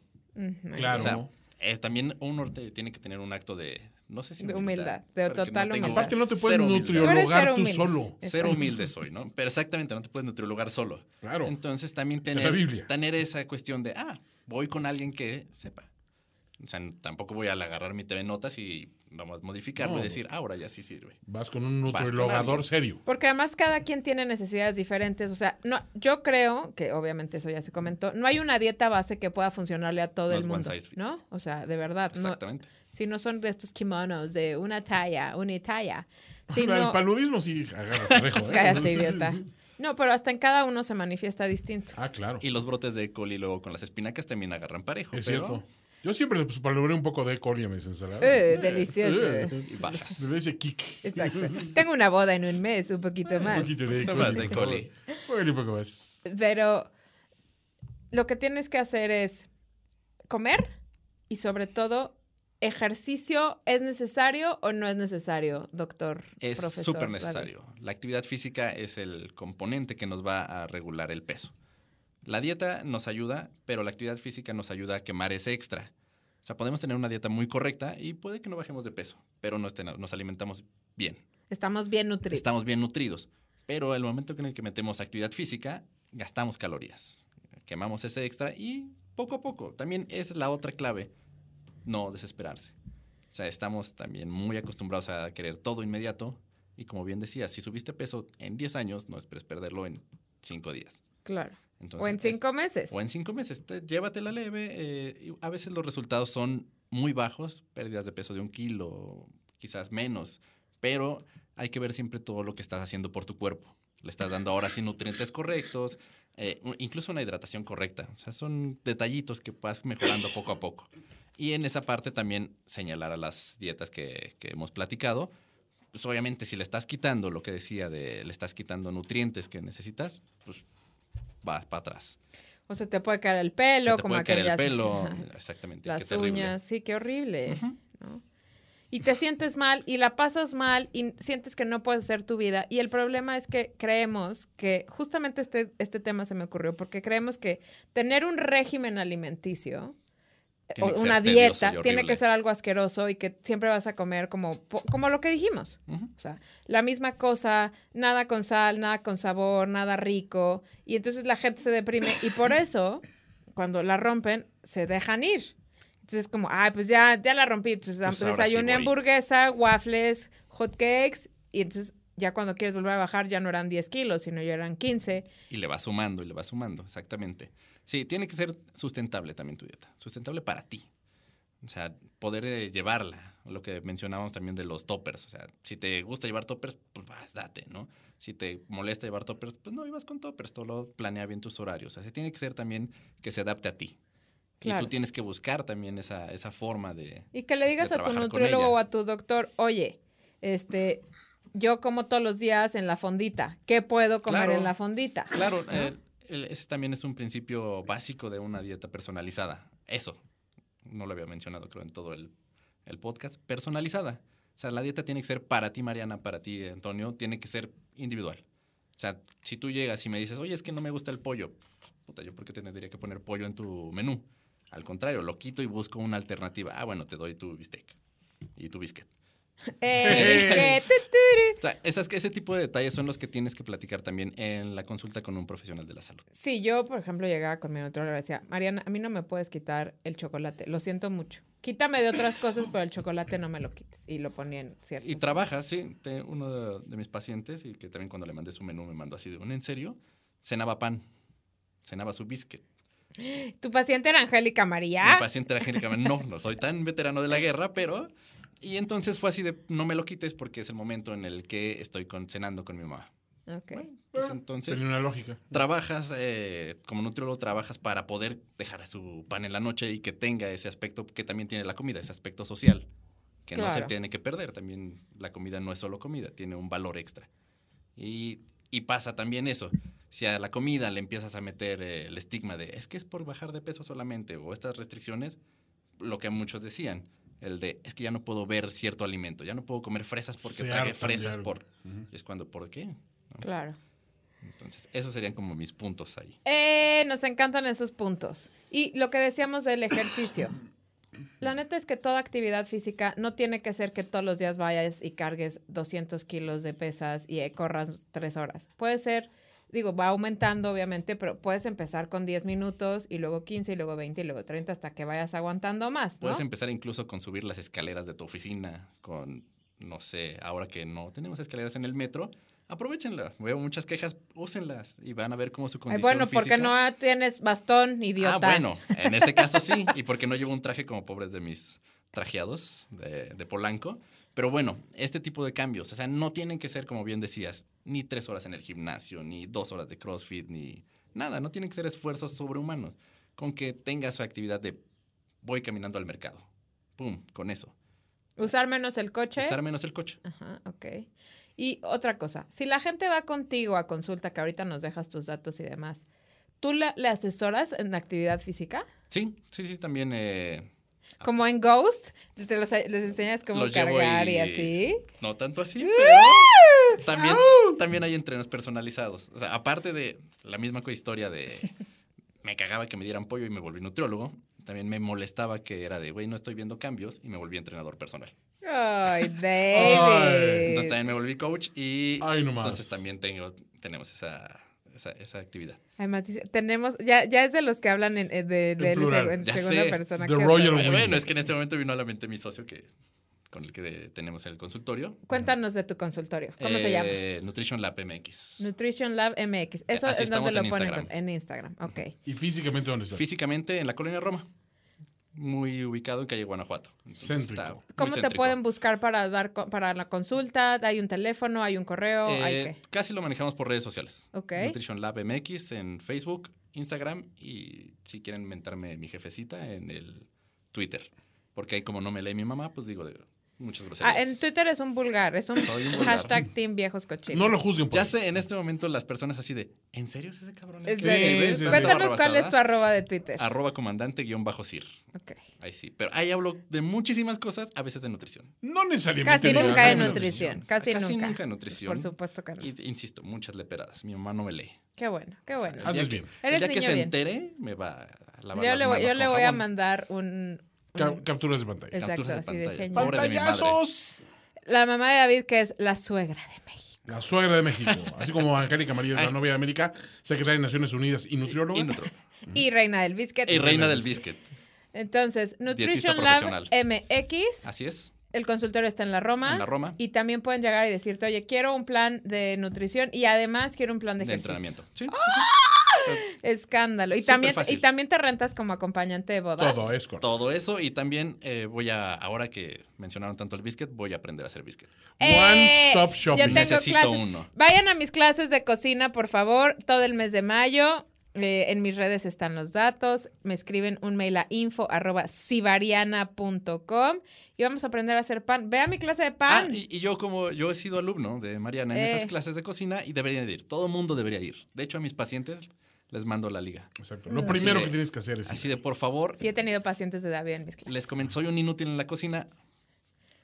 Claro. O sea, es también uno te- tiene que tener un acto de, no sé si De humildad, de total tengo- humildad. Aparte no te puedes humildad. Nutriologar tú humilde. solo. Cero Exacto. humilde soy, ¿no? Pero exactamente, no te puedes nutriologar solo. Claro. Entonces también tener, tener esa cuestión de, ah, voy con alguien que sepa. O sea, tampoco voy a agarrar mi TV Notas y vamos a modificarlo No. y decir, ahora ya sí sirve. Vas con un alguien. serio. Porque además cada quien tiene necesidades diferentes. O sea, no, yo creo que obviamente eso ya se comentó. No hay una dieta base que pueda funcionarle a todo No el es one mundo. size fits ¿No? O sea, de verdad. No, Exactamente. Si no son de estos kimonos de una talla, una talla. Si el no, paludismo sí agarra parejo, ¿eh? cállate, idiota. No, pero hasta en cada uno se manifiesta distinto. Ah, claro. Y los brotes de coli luego con las espinacas también agarran parejo. Es pero- cierto. Yo siempre pues, paluré un poco de E. coli a mis ensaladas. Eh, delicioso. Y bajas. Le doy ese kick. Exacto. Tengo una boda en un mes, un poquito Un más. poquito de poquito coli. más de coli. Bueno, un poco más. Pero lo que tienes que hacer es comer y sobre todo ejercicio. ¿Es necesario o no es necesario, doctor? Es súper necesario. La actividad física es el componente que nos va a regular el peso. La dieta nos ayuda, pero la actividad física nos ayuda a quemar ese extra. O sea, podemos tener una dieta muy correcta y puede que no bajemos de peso, pero nos, nos alimentamos bien. Estamos bien nutridos. Estamos bien nutridos. Pero el momento en el que metemos actividad física, gastamos calorías. Quemamos ese extra y poco a poco. También es la otra clave, no desesperarse. O sea, estamos también muy acostumbrados a querer todo inmediato. Y como bien decía, si subiste peso en 10 años, no esperes perderlo en 5 días. Claro. Entonces, o en es- cinco meses. o en 5 meses. Te- llévatela leve. eh, a veces los resultados son muy bajos, pérdidas de peso de un kilo, quizás menos. Pero hay que ver siempre todo lo que estás haciendo por tu cuerpo. Le estás dando ahora sí nutrientes correctos, eh, incluso una hidratación correcta. O sea, son detallitos que vas mejorando poco a poco. Y en esa parte también señalar a las dietas que, que hemos platicado. Pues obviamente si le estás quitando lo que decía de le estás quitando nutrientes que necesitas, pues vas para atrás. O se te puede caer el pelo, Se te como puede caer aquellas. el pelo, Ajá. exactamente. qué Las terrible. uñas, sí, qué horrible. ¿no? Y te sientes mal y la pasas mal y sientes que no puedes hacer tu vida. Y el problema es que creemos que, justamente este, este tema se me ocurrió, porque creemos que tener un régimen alimenticio Tiene una dieta tiene que ser algo asqueroso y que siempre vas a comer como, como lo que dijimos. O sea, la misma cosa, nada con sal, nada con sabor, nada rico. Y entonces la gente se deprime y por eso, cuando la rompen, se dejan ir. Entonces como, ay, pues ya, ya la rompí. Entonces Pues ahora desayuné sí hamburguesa, waffles, hot cakes. Y entonces ya cuando quieres volver a bajar ya no eran 10 kilos, sino ya eran 15. Y le va sumando y le va sumando, exactamente. Sí, tiene que ser sustentable también tu dieta. Sustentable para ti. O sea, poder eh, llevarla. Lo que mencionábamos también de los toppers. O sea, si te gusta llevar toppers, pues vas, date, ¿no? Si te molesta llevar toppers, pues no ibas con toppers. Todo planea bien tus horarios. O sea, tiene que ser también que se adapte a ti. Y Claro. tú tienes que buscar también esa, esa forma de... Y que le digas a tu nutriólogo o a tu doctor, oye, este, yo como todos los días en la fondita. ¿Qué puedo comer Claro. en la fondita? Claro, eh, ese también es un principio básico de una dieta personalizada. Eso, no lo había mencionado creo en todo el, el podcast, personalizada. O sea, la dieta tiene que ser para ti, Mariana, para ti, Antonio, tiene que ser individual. O sea, si tú llegas y me dices, oye, es que no me gusta el pollo, puta, ¿yo por qué te tendría que poner pollo en tu menú? Al contrario, lo quito y busco una alternativa. Ah, bueno, te doy tu bistec y tu biscuit. Eh. O sea, esas, ese tipo de detalles son los que tienes que platicar también en la consulta con un profesional de la salud. Sí, yo, por ejemplo, llegaba con mi nutriólogo y decía, Mariana, a mí no me puedes quitar el chocolate, lo siento mucho. Quítame de otras cosas, pero el chocolate no me lo quites. Y lo ponía en cierto. Y trabaja, sí. Uno de, de mis pacientes, y que también cuando le mandé su menú me mandó así de un en serio, cenaba pan, cenaba su biscuit. ¿Tu paciente era Angélica María? Mi paciente era Angélica, no, no soy tan veterano de la guerra, pero... Y entonces fue así de, no me lo quites porque es el momento en el que estoy con- cenando con mi mamá. Ok. Pues entonces, Tenía una lógica. trabajas, eh, como nutriólogo, trabajas para poder dejar su pan en la noche y que tenga ese aspecto que también tiene la comida, ese aspecto social, que no se Claro. tiene que perder. También la comida no es solo comida, tiene un valor extra. Y, y pasa también eso. Si a la comida le empiezas a meter eh, el estigma de es que es por bajar de peso solamente o estas restricciones, lo que muchos decían, el de es que ya no puedo ver cierto alimento, ya no puedo comer fresas porque de fresas por... Y es cuando, ¿por qué? ¿No? Claro. Entonces, esos serían como mis puntos ahí. Eh, nos encantan esos puntos. Y lo que decíamos del ejercicio. La neta es que toda actividad física no tiene que ser que todos los días vayas y cargues 200 kilos de pesas y eh, corras tres horas. Puede ser, digo, va aumentando obviamente, pero puedes empezar con 10 minutos y luego 15 y luego 20 y luego 30 hasta que vayas aguantando más, ¿no? Puedes empezar incluso con subir las escaleras de tu oficina, con, no sé, ahora que no tenemos escaleras en el metro, aprovechenlas. Veo muchas quejas, úsenlas y van a ver cómo su condición bueno, porque no tienes bastón, idiota. Ah, bueno, en este caso sí, y porque no llevo un traje como pobres de mis trajeados de, de Polanco. Pero bueno, este tipo de cambios, o sea, no tienen que ser, como bien decías, ni tres horas en el gimnasio, ni dos horas de CrossFit, ni nada, no tienen que ser esfuerzos sobrehumanos. Con que tengas su actividad de voy caminando al mercado. Pum, con eso. Usar menos el coche. Usar menos el coche. Ajá, ok. Y otra cosa, si la gente va contigo a consulta, que ahorita nos dejas tus datos y demás, ¿tú la- le asesoras en actividad física? Sí, sí, sí, también eh, Como en Ghost, te los- les enseñas cómo Los cargar y, y- así. No tanto así, pero también, también hay entrenos personalizados. O sea, aparte de la misma historia de me cagaba que me dieran pollo y me volví nutriólogo, también me molestaba que era de, güey, no estoy viendo cambios y me volví entrenador personal. Ay, David. Entonces también me volví coach y Ay, no más. entonces también tengo, tenemos esa, esa, esa actividad. Además, dice, tenemos, ya, ya es de los que hablan en, eh, de, de plural. en segunda sé. persona. The Royal. Bueno, es que en este momento vino a la mente mi socio que con el que tenemos el consultorio. Cuéntanos de tu consultorio. ¿Cómo se llama? Eh, Nutrition Lab MX. Nutrition Lab MX. Eso así es donde lo en ponen Instagram. en Instagram. Ok. ¿Y físicamente dónde está? Físicamente en la colonia Roma. Muy ubicado en calle Guanajuato. Céntrico. está muy ¿Cómo te pueden buscar para dar para la consulta? ¿Hay un teléfono? ¿Hay un correo? ¿Hay Eh, qué? Casi lo manejamos por redes sociales. Ok. Nutrition Lab MX en Facebook, Instagram y si quieren mentarme mi jefecita en el Twitter. Porque ahí como no me lee mi mamá, pues digo de muchas groserías. Ah, en Twitter es un vulgar, es un, Soy un vulgar. hashtag Team Viejos Cochinos. No lo juzguen por Ya sé, en este momento las personas así de, ¿en serio es ese cabrón? que? Sí, sí, sí. Cuéntanos cuál es tu arroba de Twitter. Arroba comandante guion bajo CIR. Ok. Ahí sí. Pero ahí hablo de muchísimas cosas, a veces de nutrición. No necesariamente. Casi nunca de nutrición. nutrición. Casi, Casi nunca. nunca de nutrición. Por supuesto que no. Y, insisto, muchas leperadas. Mi mamá no me lee. Qué bueno, qué bueno. Haces El día bien. que- Eres el día que niño se bien. entere, me va a lavar Yo las le voy, manos yo le voy a mandar un... Ca- capturas de pantalla. Exacto, Capturas de así pantalla. Pobre de. ¡Pantallazos! La mamá de David, que es la suegra de México. La suegra de México. Así como Angélica María es la novia de América, secretaria de Naciones Unidas y nutrióloga. Y. Y reina del biscuit. Y reina del biscuit. Entonces, Nutrition Lab. MX. Así es. El consultorio está en la Roma. En la Roma. Y también pueden llegar y decirte, oye, quiero un plan de nutrición y además quiero un plan de, De ejercicio. entrenamiento. Sí, sí, Escándalo. Y Súper también, fácil. y también te rentas como acompañante de bodas. Todo es correcto. Todo eso. Y también eh, voy a, ahora que mencionaron tanto el biscuit, voy a aprender a hacer biscuits. Eh, One Stop Shopping. Yo tengo Necesito clases. uno. Vayan a mis clases de cocina, por favor, todo el mes de mayo. Eh, en mis redes están los datos. Me escriben un mail a info arroba sibariana.com y vamos a aprender a hacer pan. Ve a mi clase de Ah, pan. y, y yo como yo he sido alumno de Mariana en Eh. esas clases de cocina y deberían de ir. Todo el mundo debería ir. De hecho, a mis pacientes les mando la liga. Exacto. Lo primero Así de- que tienes que hacer es. Así de, por favor, Sí he tenido pacientes de David en mis clases. les comento, soy un inútil en la cocina.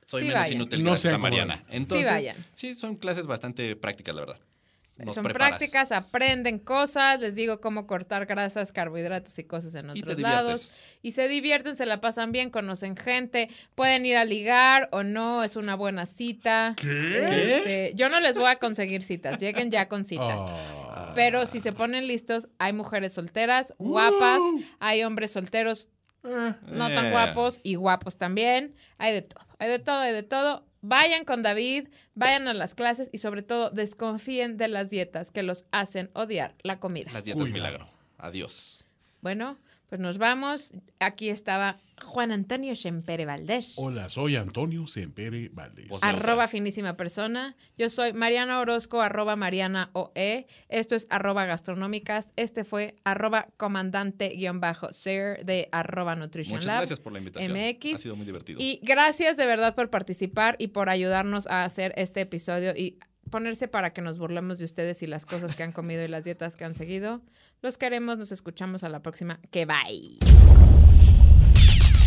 Soy Sí menos vayan. inútil No a Mariana. Entonces, vayan. sí, son clases bastante prácticas, la verdad. Nos Son preparas. prácticas, aprenden cosas, les digo cómo cortar grasas, carbohidratos y cosas en otros lados. Y se divierten, se la pasan bien, conocen gente, pueden ir a ligar o no, es una buena cita. ¿Qué? Este, yo no les voy a conseguir citas, lleguen ya con citas. Ah. Pero si se ponen listos, hay mujeres solteras, guapas, hay hombres solteros no tan Eh. guapos y guapos también. Hay de todo, hay de todo, hay de todo. Vayan con David, vayan a las clases y sobre todo desconfíen de las dietas que los hacen odiar la comida. Las dietas Cuidado. milagro. Adiós. Bueno, pues nos vamos. Aquí estaba Juan Antonio Shempere Valdés. Hola, soy Antonio Sempere Valdés. Pues- Arroba finísima persona. Yo soy Mariana Orozco, arroba Mariana OE. Esto es arroba gastronómicas. Este fue arroba comandante guion bajo ser de arroba nutrition Muchas lab. gracias por la invitación. MX. Ha sido muy divertido. Y gracias de verdad por participar y por ayudarnos a hacer este episodio y ponerse para que nos burlemos de ustedes y las cosas que han comido y las dietas que han seguido. Los queremos, nos escuchamos a la próxima. Que bye.